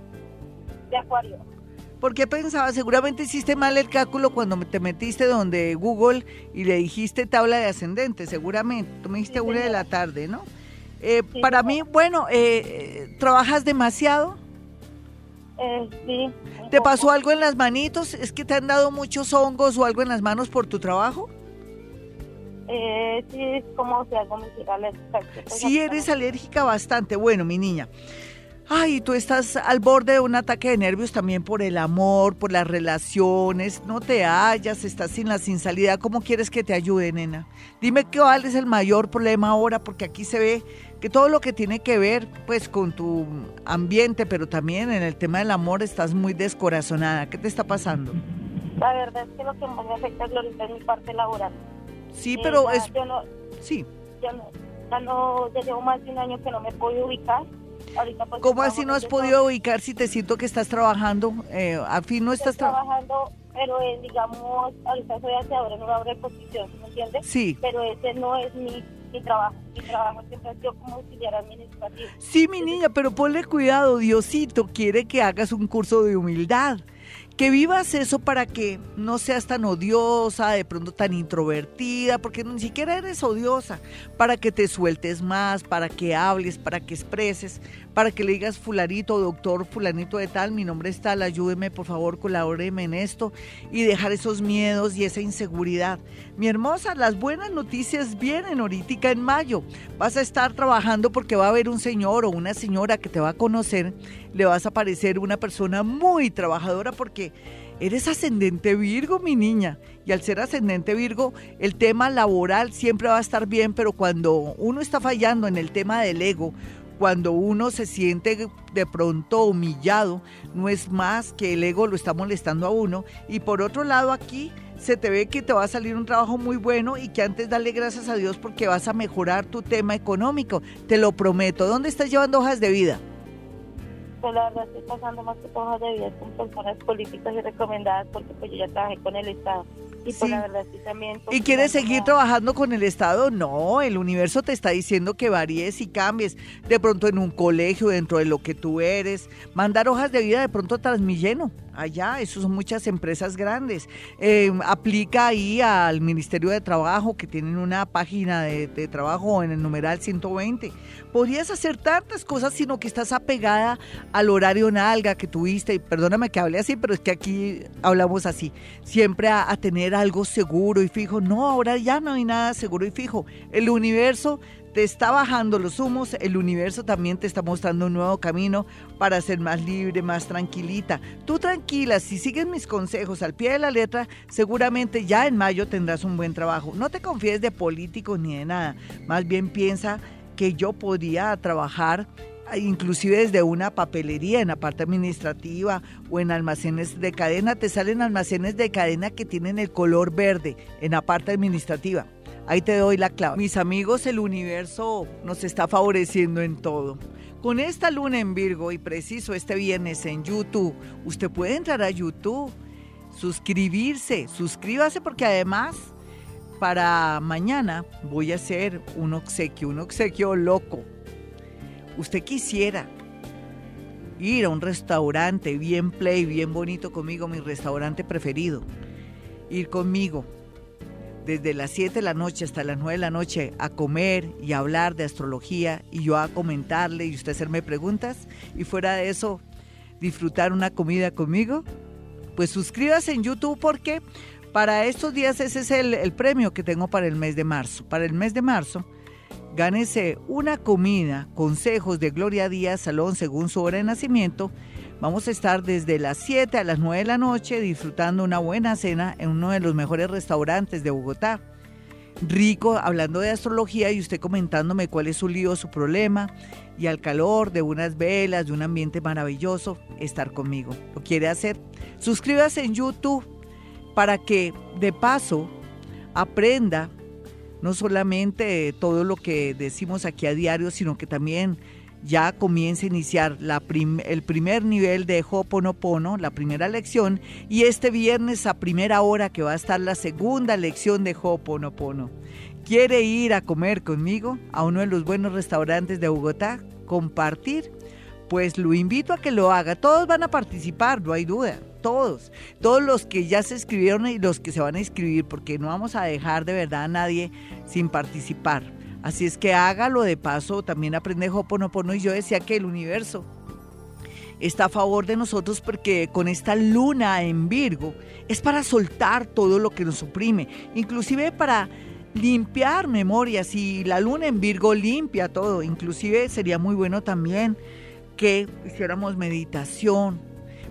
De Acuario. ¿Por qué pensabas? Seguramente hiciste mal el cálculo cuando te metiste donde Google y le dijiste tabla de ascendente, seguramente. Tú me dijiste una de la tarde, ¿no? Eh, para mí, bueno, eh, eh, ¿trabajas demasiado? Eh, sí. ¿Te pasó algo en las manitos? ¿Es que te han dado muchos hongos o algo en las manos por tu trabajo? Eh, sí, es como si algo me alérgica. Sí, eres alérgica bastante. Bueno, mi niña. Ay, tú estás al borde de un ataque de nervios también por el amor, por las relaciones, no te hallas, estás sin la sin salida. ¿Cómo quieres que te ayude, nena? Dime cuál es el mayor problema ahora, porque aquí se ve que todo lo que tiene que ver pues con tu ambiente, pero también en el tema del amor estás muy descorazonada. ¿Qué te está pasando? La verdad es que lo que más me afecta es mi parte laboral. Sí, eh, pero es... Yo no, sí. Yo no, ya no, ya llevo más de un año que no me puedo ubicar. Ahorita pues, ¿Cómo así no has podido ubicar si te siento que estás trabajando? Eh, a fin no estás trabajando, pero digamos, ahorita soy aseadora en una construcción, ¿me entiendes? Sí. Pero ese no es mi mi trabajo. Mi trabajo siempre sido como auxiliar administrativo. Sí, mi niña, pero ponle cuidado, Diosito quiere que hagas un curso de humildad que vivas eso para que no seas tan odiosa, de pronto tan introvertida, porque ni siquiera eres odiosa, para que te sueltes más, para que hables, para que expreses, para que le digas fulanito, doctor, fulanito de tal, mi nombre es tal, ayúdeme, por favor, colabóreme en esto y dejar esos miedos y esa inseguridad. Mi hermosa, las buenas noticias vienen ahorita en mayo. Vas a estar trabajando porque va a haber un señor o una señora que te va a conocer, le vas a parecer una persona muy trabajadora porque Eres ascendente Virgo, mi niña. Y al ser ascendente Virgo, el tema laboral siempre va a estar bien, pero cuando uno está fallando en el tema del ego, cuando uno se siente de pronto humillado, no es más que el ego lo está molestando a uno. Y por otro lado, aquí se te ve que te va a salir un trabajo muy bueno y que antes dale gracias a Dios porque vas a mejorar tu tema económico. Te lo prometo. ¿Dónde estás llevando hojas de vida? Pues la verdad estoy pasando más que hojas de vida con personas políticas y recomendadas porque pues yo ya trabajé con el Estado. Y pues la verdad estoy también... ¿Y quieres seguir trabajando con el Estado? No, el universo te está diciendo que varíes y cambies. De pronto en un colegio, dentro de lo que tú eres. Mandar hojas de vida de pronto a Transmilleno allá, eso son muchas empresas grandes. Eh, aplica ahí al Ministerio de Trabajo, que tienen una página de, trabajo en el numeral 120. Podrías hacer tantas cosas, sino que estás apegada al horario nalga que tuviste. Y perdóname que hable así, pero es que aquí hablamos así. Siempre a tener algo seguro y fijo. No, ahora ya no hay nada seguro y fijo. El universo te está bajando los humos, el universo también te está mostrando un nuevo camino para ser más libre, más tranquilita. Tú tranquila, si sigues mis consejos al pie de la letra, seguramente ya en mayo tendrás un buen trabajo. No te confíes de políticos ni de nada, más bien piensa que yo podría trabajar inclusive desde una papelería en la parte administrativa o en almacenes de cadena, te salen almacenes de cadena que tienen el color verde en la parte administrativa. Ahí te doy la clave. Mis amigos, el universo nos está favoreciendo en todo. Con esta luna en Virgo y preciso este viernes en YouTube, usted puede entrar a YouTube, suscribirse, suscríbase porque además para mañana voy a hacer un obsequio, un obsequio loco. Usted quisiera ir a un restaurante bien play, bien bonito conmigo, mi restaurante preferido. Ir conmigo desde las 7 de la noche hasta las 9 de la noche a comer y hablar de astrología y yo a comentarle y usted hacerme preguntas y fuera de eso disfrutar una comida conmigo, pues suscríbase en YouTube porque para estos días ese es el, el premio que tengo para el mes de marzo. Para el mes de marzo, gánese una comida, consejos de Gloria Díaz Salón según su hora de nacimiento Vamos a estar desde las 7 a las 9 de la noche disfrutando una buena cena en uno de los mejores restaurantes de Bogotá. Rico, hablando de astrología y usted comentándome cuál es su lío, su problema, y al calor de unas velas, de un ambiente maravilloso, estar conmigo. ¿Lo quiere hacer? Suscríbase en YouTube para que de paso aprenda no solamente todo lo que decimos aquí a diario, sino que también ya comienza a iniciar el primer nivel de Hoponopono, la primera lección, y este viernes a primera hora que va a estar la segunda lección de Hoponopono. ¿Quiere ir a comer conmigo a uno de los buenos restaurantes de Bogotá? ¿Compartir? Pues lo invito a que lo haga. Todos van a participar, no hay duda. Todos. Todos los que ya se escribieron y los que se van a inscribir, porque no vamos a dejar de verdad a nadie sin participar. Así es que hágalo de paso, también aprende Hoponopono y yo decía que el universo está a favor de nosotros porque con esta luna en Virgo es para soltar todo lo que nos oprime, inclusive para limpiar memorias y la luna en Virgo limpia todo, inclusive sería muy bueno también que hiciéramos meditación,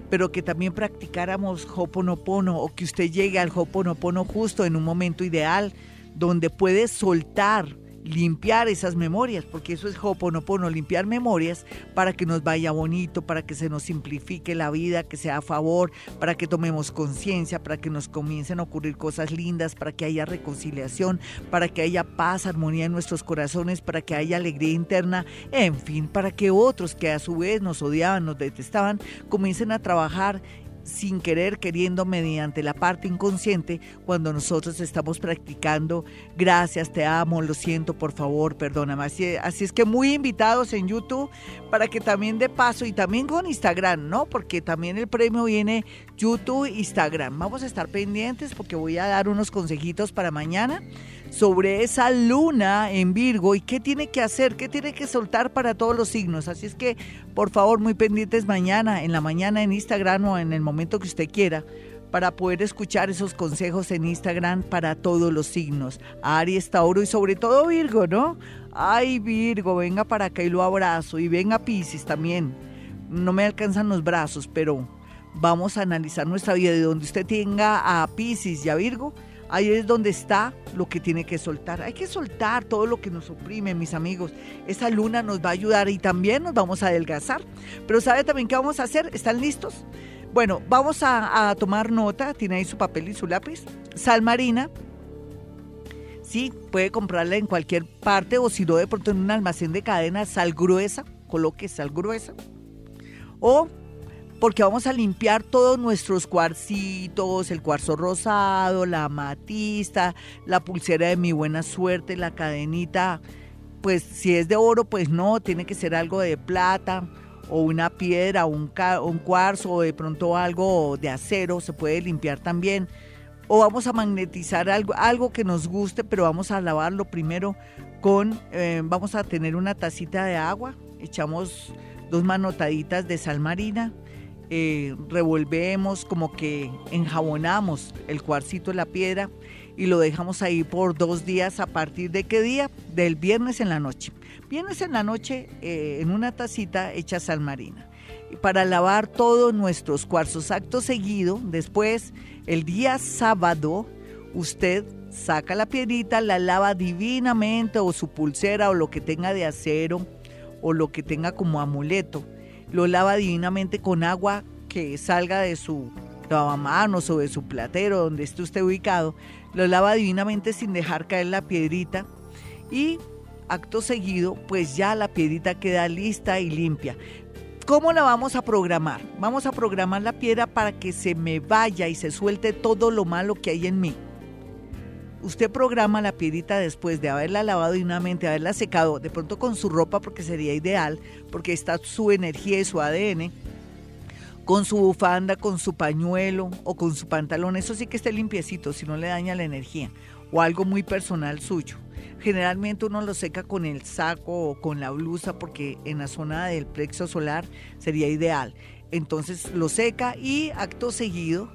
pero que también practicáramos Hoponopono o que usted llegue al Hoponopono justo en un momento ideal donde puede soltar limpiar esas memorias, porque eso es Hoponopono, limpiar memorias para que nos vaya bonito, para que se nos simplifique la vida, que sea a favor, para que tomemos conciencia, para que nos comiencen a ocurrir cosas lindas, para que haya reconciliación, para que haya paz, armonía en nuestros corazones, para que haya alegría interna, en fin, para que otros que a su vez nos odiaban, nos detestaban, comiencen a trabajar sin querer, queriendo, mediante la parte inconsciente, cuando nosotros estamos practicando, gracias, te amo, lo siento, por favor, perdóname. Así, así es que muy invitados en YouTube para que también de paso y también con Instagram, ¿no? Porque también el premio viene YouTube, Instagram. Vamos a estar pendientes porque voy a dar unos consejitos para mañana sobre esa luna en Virgo y qué tiene que hacer, qué tiene que soltar para todos los signos. Así es que, por favor, muy pendientes mañana, en la mañana en Instagram o en el momento que usted quiera, para poder escuchar esos consejos en Instagram para todos los signos. Aries, Tauro y sobre todo Virgo, ¿no? Ay, Virgo, venga para acá y lo abrazo. Y venga Pisces también. No me alcanzan los brazos, pero vamos a analizar nuestra vida de donde usted tenga a Pisces y a Virgo Ahí es donde está lo que tiene que soltar. Hay que soltar todo lo que nos oprime, mis amigos. Esa luna nos va a ayudar y también nos vamos a adelgazar. Pero ¿sabe también qué vamos a hacer? ¿Están listos? Bueno, vamos a, tomar nota. Tiene ahí su papel y su lápiz. Sal marina. Sí, puede comprarla en cualquier parte o si no, de pronto en un almacén de cadena, sal gruesa. Coloque sal gruesa. O porque vamos a limpiar todos nuestros cuarcitos, el cuarzo rosado, la amatista, la pulsera de mi buena suerte, la cadenita, pues si es de oro, pues no, tiene que ser algo de plata o una piedra un cuarzo o de pronto algo de acero, se puede limpiar también. O vamos a magnetizar algo, algo que nos guste, pero vamos a lavarlo primero con, eh, vamos a tener una tacita de agua, echamos dos manotaditas de sal marina, eh, revolvemos, como que enjabonamos el cuarcito de la piedra y lo dejamos ahí por dos días. ¿A partir de qué día? Del viernes en la noche. Viernes en la noche eh, en una tacita hecha sal marina. Para lavar todos nuestros cuarzos. Acto seguido, después, el día sábado, usted saca la piedrita, la lava divinamente o su pulsera o lo que tenga de acero o lo que tenga como amuleto lo lava divinamente con agua que salga de su lavamanos o de su platero, donde esté usted ubicado, lo lava divinamente sin dejar caer la piedrita y acto seguido, pues ya la piedrita queda lista y limpia. ¿Cómo la vamos a programar? Vamos a programar la piedra para que se me vaya y se suelte todo lo malo que hay en mí usted programa la piedrita después de haberla lavado dignamente, haberla secado, de pronto con su ropa porque sería ideal, porque está su energía y su ADN, con su bufanda, con su pañuelo o con su pantalón, eso sí que esté limpiecito, si no le daña la energía, o algo muy personal suyo. Generalmente uno lo seca con el saco o con la blusa porque en la zona del plexo solar sería ideal. Entonces lo seca y acto seguido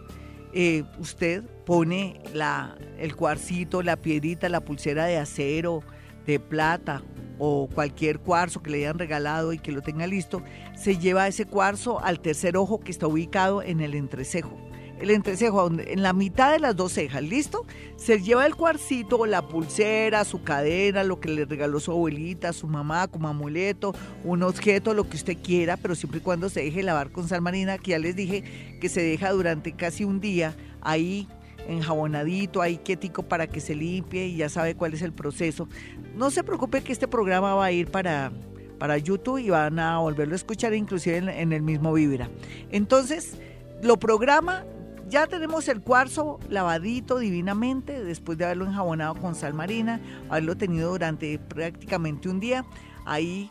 eh, usted pone la, el cuarcito, la piedrita, la pulsera de acero, de plata o cualquier cuarzo que le hayan regalado y que lo tenga listo, se lleva ese cuarzo al tercer ojo que está ubicado en el entrecejo el entrecejo, en la mitad de las dos cejas, ¿listo? Se lleva el cuarcito, la pulsera, su cadena, lo que le regaló su abuelita, su mamá como amuleto, un objeto, lo que usted quiera, pero siempre y cuando se deje lavar con sal marina, que ya les dije que se deja durante casi un día ahí enjabonadito, ahí quietico para que se limpie y ya sabe cuál es el proceso. No se preocupe que este programa va a ir para, para YouTube y van a volverlo a escuchar inclusive en, en el mismo Vibra. Entonces, lo programa, ya tenemos el cuarzo lavadito divinamente después de haberlo enjabonado con sal marina, haberlo tenido durante prácticamente un día ahí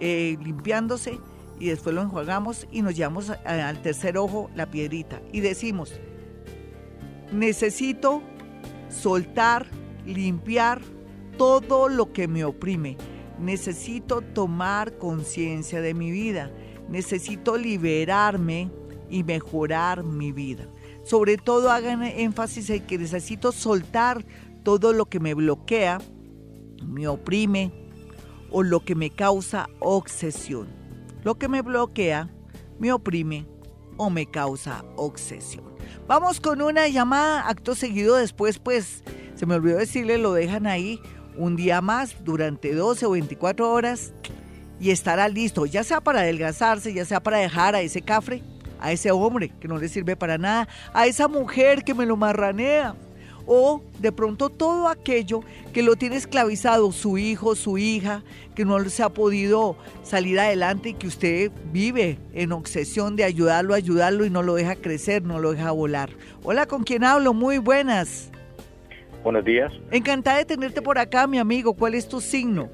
eh, limpiándose y después lo enjuagamos y nos llevamos al tercer ojo la piedrita y decimos, necesito soltar, limpiar todo lo que me oprime. Necesito tomar conciencia de mi vida. Necesito liberarme y mejorar mi vida. Sobre todo hagan énfasis en que necesito soltar todo lo que me bloquea, me oprime o lo que me causa obsesión. Lo que me bloquea, me oprime o me causa obsesión. Vamos con una llamada, acto seguido después, pues se me olvidó decirle, lo dejan ahí un día más durante 12 o 24 horas y estará listo, ya sea para adelgazarse, ya sea para dejar a ese cafre a ese hombre que no le sirve para nada, a esa mujer que me lo marranea, o de pronto todo aquello que lo tiene esclavizado su hijo, su hija, que no se ha podido salir adelante y que usted vive en obsesión de ayudarlo, ayudarlo y no lo deja crecer, no lo deja volar. Hola, ¿con quién hablo? Muy buenas. Buenos días. Encantada de tenerte por acá, mi amigo. ¿Cuál es tu signo?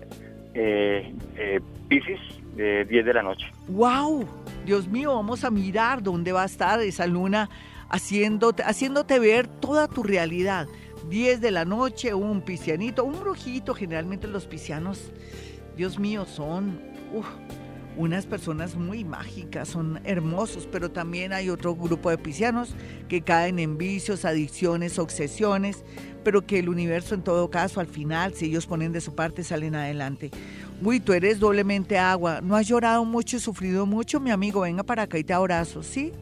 Eh, eh, Pisces, de 10 de la noche. ¡Wow! Dios mío, vamos a mirar dónde va a estar esa luna haciéndote, haciéndote ver toda tu realidad. 10 de la noche, un piscianito, un brujito, generalmente los piscianos, Dios mío, son unas personas muy mágicas, son hermosos, pero también hay otro grupo de piscianos que caen en vicios, adicciones, obsesiones, pero que el universo en todo caso al final, si ellos ponen de su parte, salen adelante. Uy, tú eres doblemente agua, no has llorado mucho y sufrido mucho, mi amigo, venga para acá y te abrazo, ¿sí?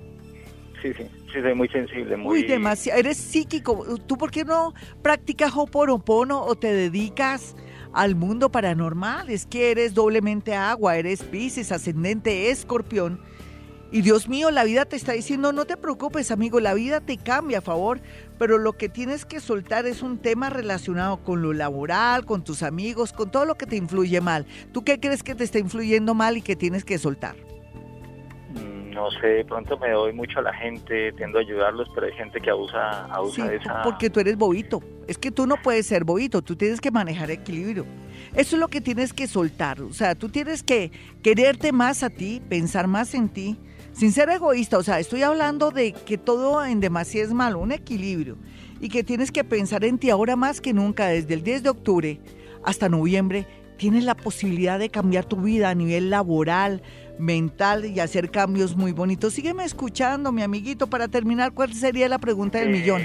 Sí, sí, sí, soy muy sensible, muy... Uy, demasiado, eres psíquico, ¿tú por qué no practicas Hoponopono o te dedicas al mundo paranormal? Es que eres doblemente agua, eres Pisces, ascendente escorpión, y Dios mío, la vida te está diciendo, no te preocupes, amigo, la vida te cambia a favor, pero lo que tienes que soltar es un tema relacionado con lo laboral, con tus amigos, con todo lo que te influye mal. ¿Tú qué crees que te está influyendo mal y que tienes que soltar? Mm, no sé, de pronto me doy mucho a la gente, tiendo a ayudarlos, pero hay gente que abusa, abusa de esa... Porque tú eres bobito. Es que tú no puedes ser bobito, tú tienes que manejar equilibrio. Eso es lo que tienes que soltar. O sea, tú tienes que quererte más a ti, pensar más en ti sin ser egoísta, o sea, estoy hablando de que todo en demasía es malo, un equilibrio, y que tienes que pensar en ti ahora más que nunca, desde el 10 de octubre hasta noviembre, tienes la posibilidad de cambiar tu vida a nivel laboral, mental y hacer cambios muy bonitos. Sígueme escuchando, mi amiguito, para terminar, ¿cuál sería la pregunta del millón?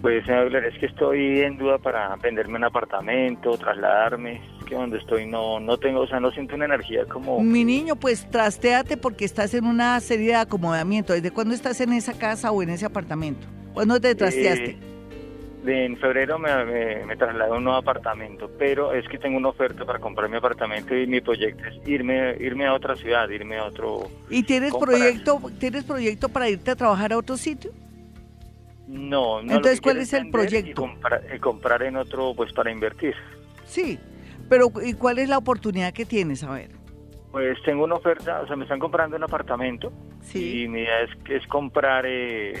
Pues, es que estoy en duda para venderme un apartamento, trasladarme que donde estoy no, no tengo, o sea, no siento una energía como... Mi niño, pues trastéate porque estás en una serie de acomodamiento. ¿Desde cuándo estás en esa casa o en ese apartamento? ¿Cuándo te trasteaste? Eh, en febrero me, me, trasladé a un nuevo apartamento, pero es que tengo una oferta para comprar mi apartamento y mi proyecto es irme, irme a otra ciudad, irme a otro... ¿Y tienes proyecto, tienes proyecto para irte a trabajar a otro sitio? No, no. Entonces, ¿cuál es el proyecto? Y comprar, y comprar en otro, pues para invertir. Sí, pero, ¿y cuál es la oportunidad que tienes? A ver. Pues tengo una oferta, o sea, me están comprando un apartamento. Sí. Y mi idea es, es comprar, eh,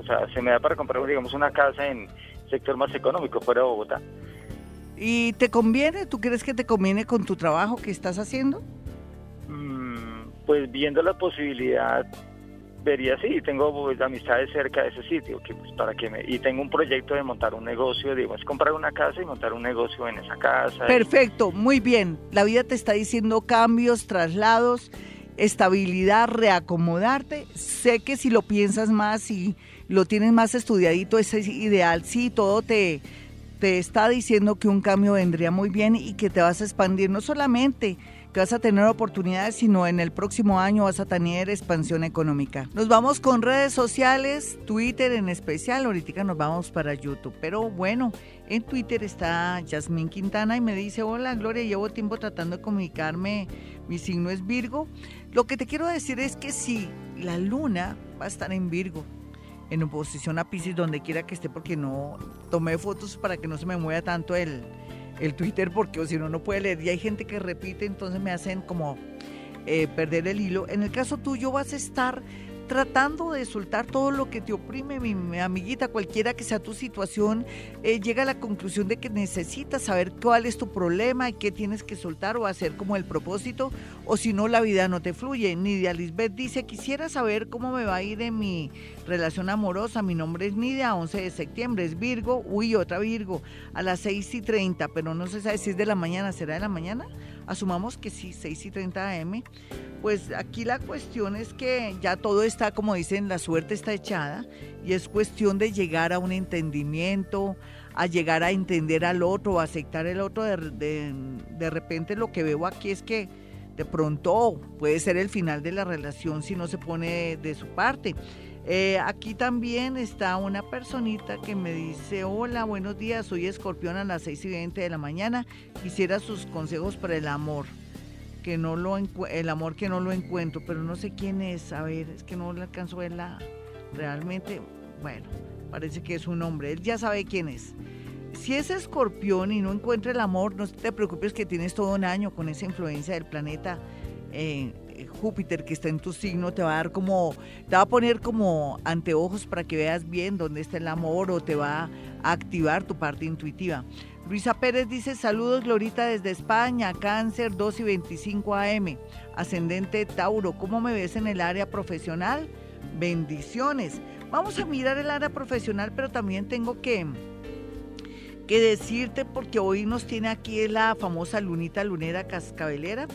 o sea, se me da para comprar, digamos, una casa en sector más económico, fuera de Bogotá. ¿Y te conviene? ¿Tú crees que te conviene con tu trabajo que estás haciendo? Mm, pues viendo la posibilidad, vería sí, tengo pues, amistades cerca de ese sitio, que pues para que me, y tengo un proyecto de montar un negocio, digo, es comprar una casa y montar un negocio en esa casa. Perfecto, muy bien. La vida te está diciendo cambios, traslados, estabilidad, reacomodarte. Sé que si lo piensas más y lo tienes más estudiadito, ese es ideal. Sí, todo te, te está diciendo que un cambio vendría muy bien y que te vas a expandir no solamente vas a tener oportunidades, sino en el próximo año vas a tener expansión económica. Nos vamos con redes sociales, Twitter en especial, ahorita nos vamos para YouTube. Pero bueno, en Twitter está Yasmín Quintana y me dice, hola Gloria, llevo tiempo tratando de comunicarme, mi signo es Virgo. Lo que te quiero decir es que si la luna va a estar en Virgo, en oposición a Pisces, donde quiera que esté, porque no tomé fotos para que no se me mueva tanto el, el Twitter porque o si no, no puede leer. Y hay gente que repite, entonces me hacen como eh, perder el hilo. En el caso tuyo vas a estar tratando de soltar todo lo que te oprime, mi, amiguita, cualquiera que sea tu situación, eh, llega a la conclusión de que necesitas saber cuál es tu problema y qué tienes que soltar o hacer como el propósito, o si no, la vida no te fluye. Nidia Lisbeth dice, quisiera saber cómo me va a ir en mi relación amorosa. Mi nombre es Nidia, 11 de septiembre, es Virgo, uy, otra Virgo, a las 6 y 30, pero no se sabe si es de la mañana, ¿será de la mañana? Asumamos que sí, 6 y 30 am. Pues aquí la cuestión es que ya todo está, como dicen, la suerte está echada y es cuestión de llegar a un entendimiento, a llegar a entender al otro, a aceptar el otro. De, de repente lo que veo aquí es que de pronto puede ser el final de la relación si no se pone de su parte. Eh, aquí también está una personita que me dice, hola, buenos días, soy escorpión a las 6 y 20 de la mañana, quisiera sus consejos para el amor, que no lo el amor que no lo encuentro, pero no sé quién es, a ver, es que no le alcanzo a verla realmente, bueno, Parece que es un hombre, él ya sabe quién es. Si es escorpión y no encuentra el amor, no te preocupes que tienes todo un año con esa influencia del planeta eh, Júpiter que está en tu signo, te va a dar como, te va a poner como anteojos para que veas bien dónde está el amor o te va a activar tu parte intuitiva. Luisa Pérez dice, saludos Glorita desde España, cáncer 2 y 25 AM, ascendente Tauro, ¿cómo me ves en el área profesional? Bendiciones. Vamos a mirar el área profesional, pero también tengo que, que decirte, porque hoy nos tiene aquí la famosa lunita lunera cascabelera,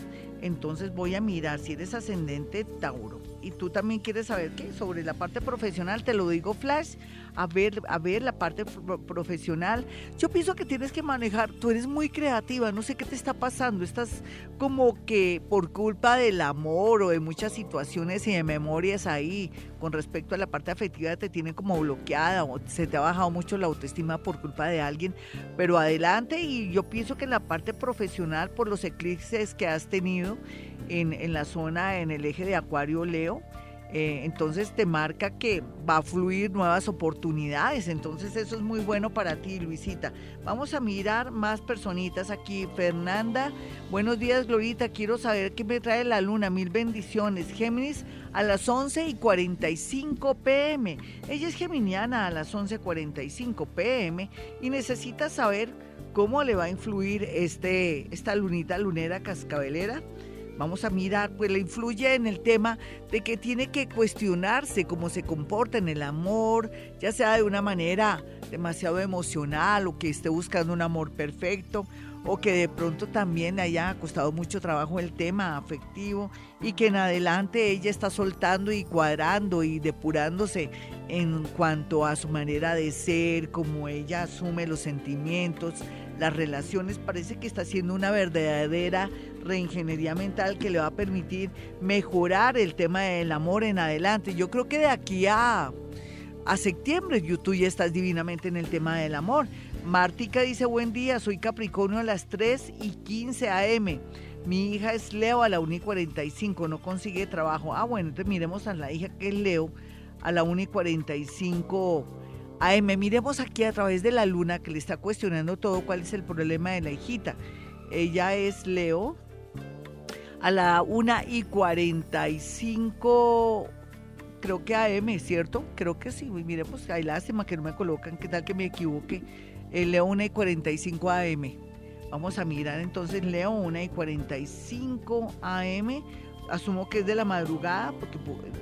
entonces voy a mirar si eres ascendente Tauro y tú también quieres saber qué sobre la parte profesional, te lo digo flash, a ver, a ver la parte profesional. Yo pienso que tienes que manejar, tú eres muy creativa, no sé qué te está pasando, estás como que por culpa del amor o de muchas situaciones y de memorias ahí con respecto a la parte afectiva te tiene como bloqueada o se te ha bajado mucho la autoestima por culpa de alguien, pero adelante y yo pienso que en la parte profesional por los eclipses que has tenido en, la zona, en el eje de Acuario Leo, eh, entonces te marca que va a fluir nuevas oportunidades. Entonces eso es muy bueno para ti, Luisita. Vamos a mirar más personitas aquí. Fernanda, buenos días, Glorita. Quiero saber qué me trae la luna. Mil bendiciones. Géminis a las 11 y 45 pm. Ella es geminiana a las 11.45 pm y necesita saber cómo le va a influir este, esta lunita lunera cascabelera Vamos a mirar, pues le influye en el tema de que tiene que cuestionarse cómo se comporta en el amor, ya sea de una manera demasiado emocional o que esté buscando un amor perfecto o que de pronto también haya costado mucho trabajo el tema afectivo y que en adelante ella está soltando y cuadrando y depurándose en cuanto a su manera de ser, cómo ella asume los sentimientos, las relaciones, parece que está haciendo una verdadera reingeniería mental que le va a permitir mejorar el tema del amor en adelante. Yo creo que de aquí a, a septiembre tú ya estás divinamente en el tema del amor. Martica dice, buen día, soy Capricornio a las 3 y 15 am. Mi hija es Leo a la 1 y 45, no consigue trabajo. Ah, bueno, entonces miremos a la hija que es Leo a la 1 y 45 AM. Miremos aquí a través de la luna que le está cuestionando todo cuál es el problema de la hijita. Ella es Leo a la 1 y 45 creo que AM, ¿cierto? Creo que sí. Miremos, hay lástima que no me colocan, qué tal que me equivoque. El Leo 1 y 45 AM. Vamos a mirar entonces Leo 1 y 45 AM asumo que es de la madrugada, porque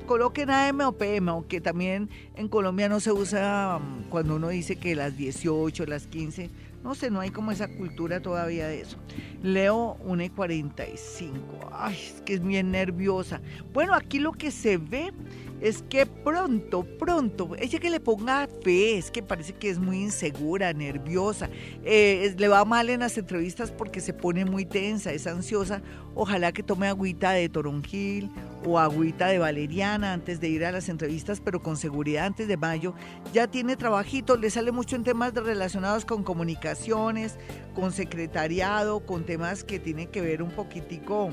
coloquen AM o PM, aunque también en Colombia no se usa mm, cuando uno dice que las 18, las 15, no sé, no hay como esa cultura todavía de eso. Leo 1 y 45, ay, es que es bien nerviosa. Bueno, aquí lo que se ve es que pronto, pronto, ella que le ponga fe, es que parece que es muy insegura, nerviosa, eh, le va mal en las entrevistas porque se pone muy tensa, es ansiosa, ojalá que tome agüita de toronjil o agüita de valeriana antes de ir a las entrevistas, pero con seguridad antes de mayo, ya tiene trabajito, le sale mucho en temas relacionados con comunicaciones, con secretariado, con temas que tienen que ver un poquitico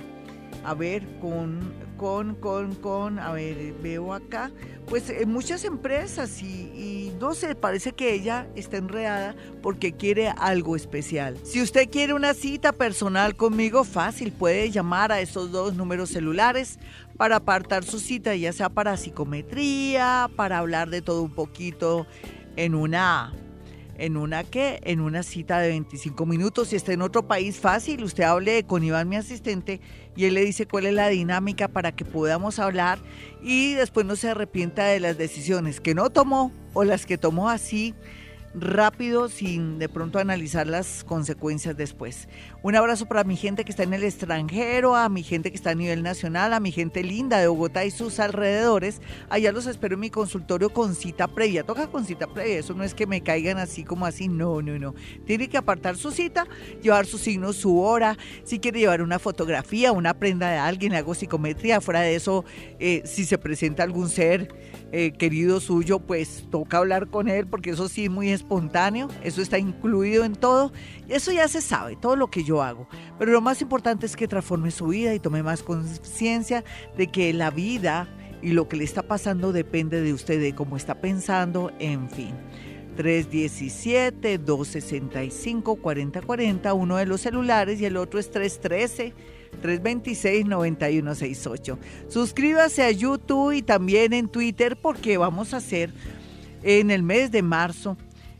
a ver, con, con, con, con, a ver, veo acá, pues en muchas empresas y, y, no sé, parece que ella está enredada porque quiere algo especial. Si usted quiere una cita personal conmigo, fácil, puede llamar a esos dos números celulares para apartar su cita, ya sea para psicometría, para hablar de todo un poquito en una en una que en una cita de 25 minutos. Si está en otro país fácil, usted hable con Iván, mi asistente, y él le dice cuál es la dinámica para que podamos hablar y después no se arrepienta de las decisiones que no tomó o las que tomó así rápido sin de pronto analizar las consecuencias después. Un abrazo para mi gente que está en el extranjero, a mi gente que está a nivel nacional, a mi gente linda de Bogotá y sus alrededores. Allá los espero en mi consultorio con cita previa. Toca con cita previa, eso no es que me caigan así como así, no, no, no. Tiene que apartar su cita, llevar su signo, su hora, si quiere llevar una fotografía, una prenda de alguien, hago psicometría, fuera de eso, eh, si se presenta algún ser eh, querido suyo, pues toca hablar con él porque eso sí es muy espontáneo, eso está incluido en todo, eso ya se sabe, todo lo que yo hago. Pero lo más importante es que transforme su vida y tome más conciencia de que la vida y lo que le está pasando depende de usted, de cómo está pensando, en fin. 317-265-4040, uno de los celulares y el otro es 313-326-9168. Suscríbase a YouTube y también en Twitter porque vamos a hacer en el mes de marzo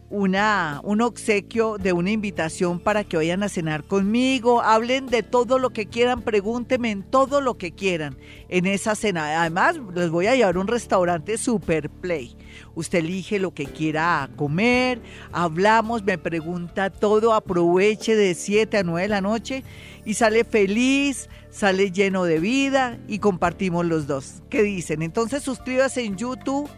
una, un obsequio de una invitación para que vayan a cenar conmigo, hablen de todo lo que quieran, pregúntenme en todo lo que quieran en esa cena. Además, les voy a llevar un restaurante Super Play. Usted elige lo que quiera comer, hablamos, me pregunta todo, aproveche de 7 a 9 de la noche y sale feliz, sale lleno de vida y compartimos los dos. ¿Qué dicen? Entonces suscríbase en YouTube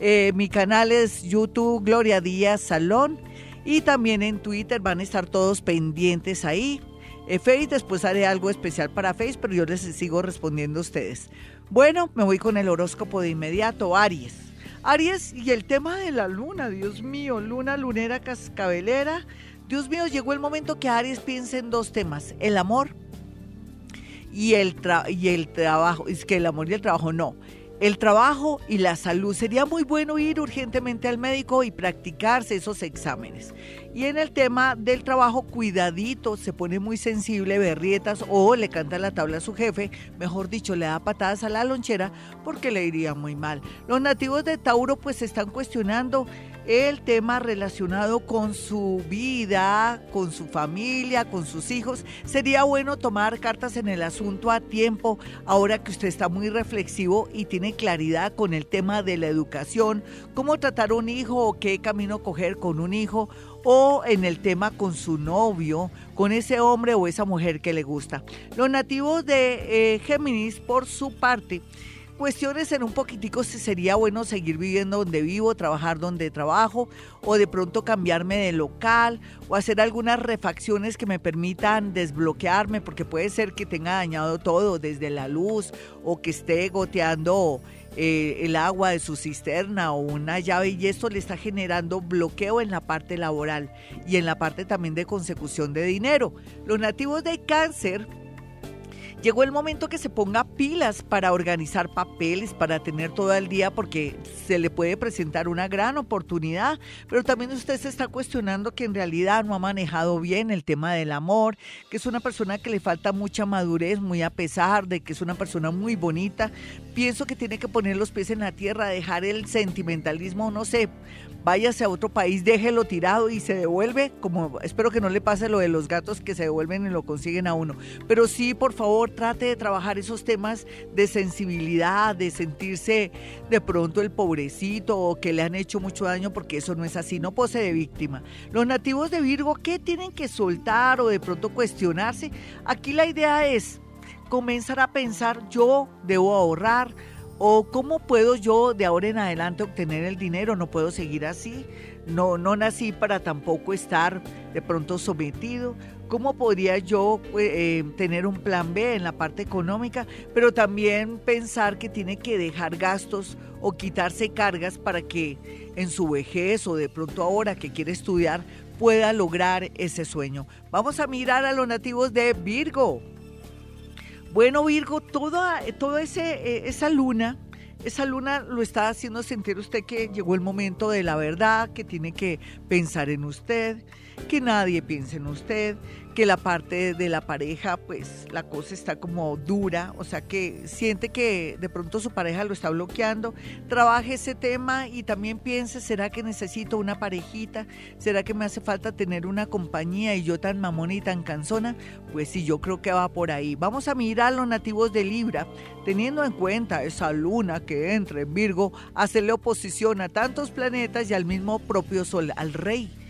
eh, mi canal es YouTube Gloria Díaz Salón y también en Twitter van a estar todos pendientes ahí. Eh, Face, después haré algo especial para Face, pero yo les sigo respondiendo a ustedes. Bueno, me voy con el horóscopo de inmediato, Aries. Aries y el tema de la luna, Dios mío, luna lunera cascabelera. Dios mío, llegó el momento que Aries piense en dos temas, el amor y el, y el trabajo. Es que el amor y el trabajo no el trabajo y la salud. Sería muy bueno ir urgentemente al médico y practicarse esos exámenes. Y en el tema del trabajo, cuidadito, se pone muy sensible, berrietas o le canta la tabla a su jefe, mejor dicho, le da patadas a la lonchera porque le iría muy mal. Los nativos de Tauro pues están cuestionando el tema relacionado con su vida, con su familia, con sus hijos. Sería bueno tomar cartas en el asunto a tiempo, ahora que usted está muy reflexivo y tiene claridad con el tema de la educación, cómo tratar un hijo o qué camino coger con un hijo o en el tema con su novio, con ese hombre o esa mujer que le gusta. Los nativos de eh, Géminis, por su parte, cuestiones en un poquitico si sería bueno seguir viviendo donde vivo, trabajar donde trabajo o de pronto cambiarme de local o hacer algunas refacciones que me permitan desbloquearme porque puede ser que tenga dañado todo desde la luz o que esté goteando eh, el agua de su cisterna o una llave y esto le está generando bloqueo en la parte laboral y en la parte también de consecución de dinero. Los nativos de cáncer Llegó el momento que se ponga pilas para organizar papeles, para tener todo el día, porque se le puede presentar una gran oportunidad, pero también usted se está cuestionando que en realidad no ha manejado bien el tema del amor, que es una persona que le falta mucha madurez, muy a pesar de que es una persona muy bonita. Pienso que tiene que poner los pies en la tierra, dejar el sentimentalismo, no sé, váyase a otro país, déjelo tirado y se devuelve, como espero que no le pase lo de los gatos que se devuelven y lo consiguen a uno. Pero sí, por favor, trate de trabajar esos temas de sensibilidad, de sentirse de pronto el pobrecito o que le han hecho mucho daño, porque eso no es así, no pose de víctima. Los nativos de Virgo, ¿qué tienen que soltar o de pronto cuestionarse? Aquí la idea es comenzar a pensar, yo debo ahorrar, ¿O cómo puedo yo de ahora en adelante obtener el dinero? No puedo seguir así. No, no nací para tampoco estar de pronto sometido. ¿Cómo podría yo pues, eh, tener un plan B en la parte económica? Pero también pensar que tiene que dejar gastos o quitarse cargas para que en su vejez o de pronto ahora que quiere estudiar pueda lograr ese sueño. Vamos a mirar a los nativos de Virgo. Bueno, Virgo, toda, ese, eh, esa luna, esa luna lo está haciendo sentir usted que llegó el momento de la verdad, que tiene que pensar en usted, que nadie piense en usted, que la parte de la pareja, pues la cosa está como dura, o sea que siente que de pronto su pareja lo está bloqueando, trabaje ese tema y también piense, ¿será que necesito una parejita? ¿Será que me hace falta tener una compañía y yo tan mamona y tan cansona? Pues sí, yo creo que va por ahí. Vamos a mirar a los nativos de Libra, teniendo en cuenta esa luna que entra en Virgo, hacerle oposición a tantos planetas y al mismo propio Sol, al Rey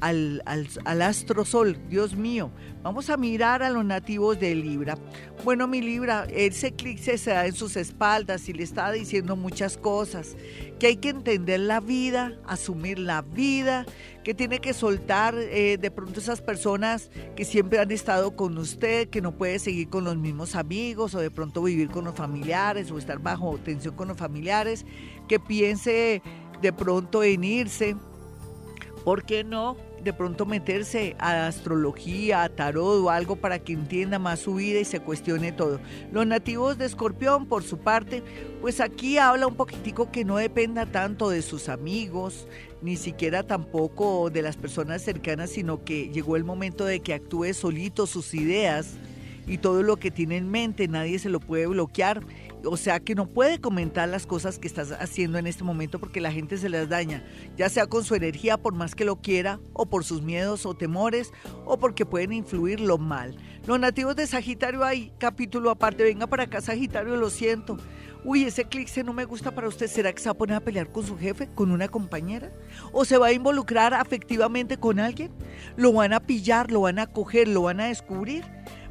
al, al, astro sol, Dios mío. Vamos a mirar a los nativos de Libra. Bueno, mi Libra, ese eclipse se da en sus espaldas y le está diciendo muchas cosas, que hay que entender la vida, asumir la vida, que tiene que soltar eh, de pronto esas personas que siempre han estado con usted, que no puede seguir con los mismos amigos o de pronto vivir con los familiares o estar bajo tensión con los familiares, que piense de pronto en irse ¿por qué no? De pronto meterse a astrología, a tarot o algo para que entienda más su vida y se cuestione todo. Los nativos de Escorpión, por su parte, pues aquí habla un poquitico que no dependa tanto de sus amigos, ni siquiera tampoco de las personas cercanas, sino que llegó el momento de que actúe solito sus ideas y todo lo que tiene en mente, nadie se lo puede bloquear o sea que no puede comentar las cosas que estás haciendo en este momento porque la gente se las daña, ya sea con su energía por más que lo quiera, o por sus miedos o temores, o porque pueden influirlo mal. Los nativos de Sagitario hay capítulo aparte, venga para acá Sagitario, lo siento. Uy, ese eclipse no me gusta para usted. ¿Será que se va a poner a pelear con su jefe, con una compañera? ¿O se va a involucrar afectivamente con alguien? ¿Lo van a pillar, lo van a coger, lo van a descubrir?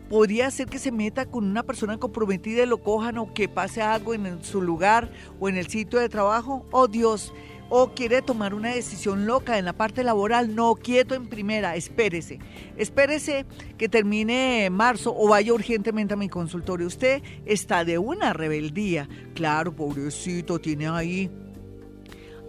Podría ser que se meta con una persona comprometida y lo cojan o que pase algo en su lugar o en el sitio de trabajo. Oh Dios, o quiere tomar una decisión loca en la parte laboral, no quieto en primera, espérese. Espérese que termine marzo o vaya urgentemente a mi consultorio. Usted está de una rebeldía. Claro, pobrecito, tiene ahí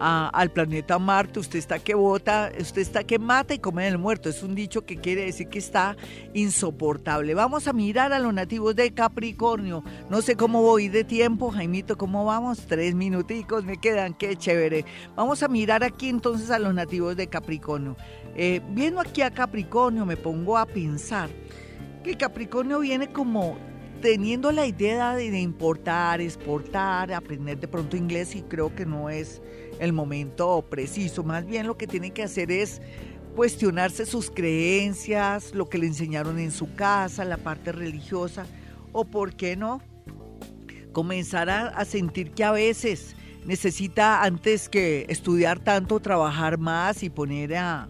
al planeta Marte, usted está que vota, usted está que mata y come el muerto. Es un dicho que quiere decir que está insoportable. Vamos a mirar a los nativos de Capricornio. No sé cómo voy de tiempo, Jaimito, ¿cómo vamos? Tres minuticos me quedan, qué chévere. Vamos a mirar aquí entonces a los nativos de Capricornio. Eh, viendo aquí a Capricornio me pongo a pensar que Capricornio viene como teniendo la idea de, de importar, exportar, aprender de pronto inglés y creo que no es el momento preciso. Más bien lo que tiene que hacer es cuestionarse sus creencias, lo que le enseñaron en su casa, la parte religiosa, o por qué no, comenzar a, sentir que a veces necesita antes que estudiar tanto, trabajar más y poner a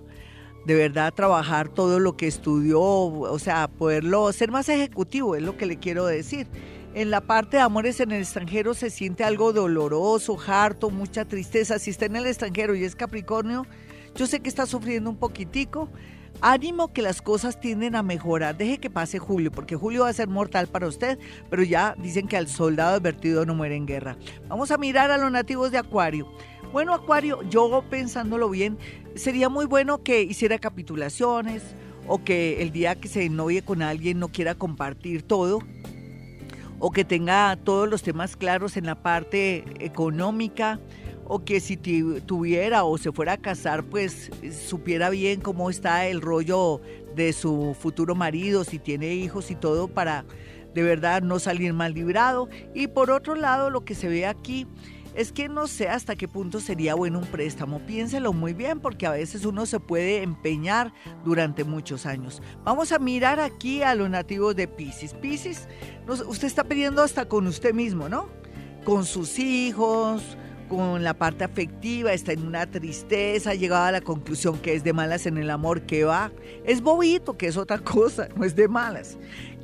de verdad trabajar todo lo que estudió, o sea, poderlo ser más ejecutivo, es lo que le quiero decir en la parte de amores en el extranjero se siente algo doloroso, harto, mucha tristeza. Si está en el extranjero y es Capricornio, yo sé que está sufriendo un poquitico. Ánimo que las cosas tienden a mejorar. Deje que pase julio, porque julio va a ser mortal para usted, pero ya dicen que al soldado advertido no muere en guerra. Vamos a mirar a los nativos de Acuario. Bueno, Acuario, yo pensándolo bien, sería muy bueno que hiciera capitulaciones o que el día que se novie con alguien no quiera compartir todo, o que tenga todos los temas claros en la parte económica o que si tuviera o se fuera a casar pues supiera bien cómo está el rollo de su futuro marido, si tiene hijos y todo para de verdad no salir mal librado. Y por otro lado lo que se ve aquí es que no sé hasta qué punto sería bueno un préstamo. Piénselo muy bien porque a veces uno se puede empeñar durante muchos años. Vamos a mirar aquí a los nativos de Pisces. Pisces, usted está pidiendo hasta con usted mismo, ¿no? Con sus hijos, con la parte afectiva, está en una tristeza, ha llegado a la conclusión que es de malas en el amor, que va. Es bobito, que es otra cosa, <laughs> no es de malas.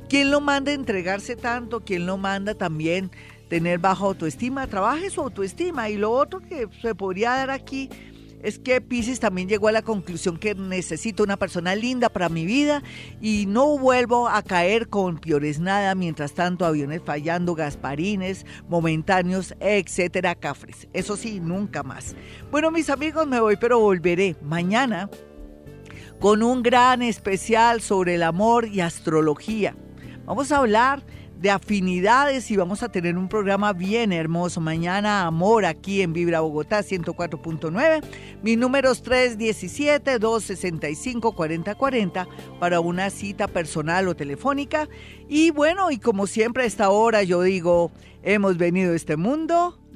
¿Quién lo manda a entregarse tanto? ¿Quién lo manda también tener baja autoestima, trabaje su autoestima. Y lo otro que se podría dar aquí es que Pisces también llegó a la conclusión que necesito una persona linda para mi vida y no vuelvo a caer con piores nada, mientras tanto aviones fallando, gasparines, momentáneos, etcétera, cafres. Eso sí, nunca más. Bueno, mis amigos, me voy, pero volveré mañana con un gran especial sobre el amor y astrología. Vamos a hablar de afinidades y vamos a tener un programa bien hermoso. Mañana Amor aquí en Vibra Bogotá 104.9. Mi número es 317-265-4040 para una cita personal o telefónica. Y bueno, y como siempre a esta hora yo digo, hemos venido a este mundo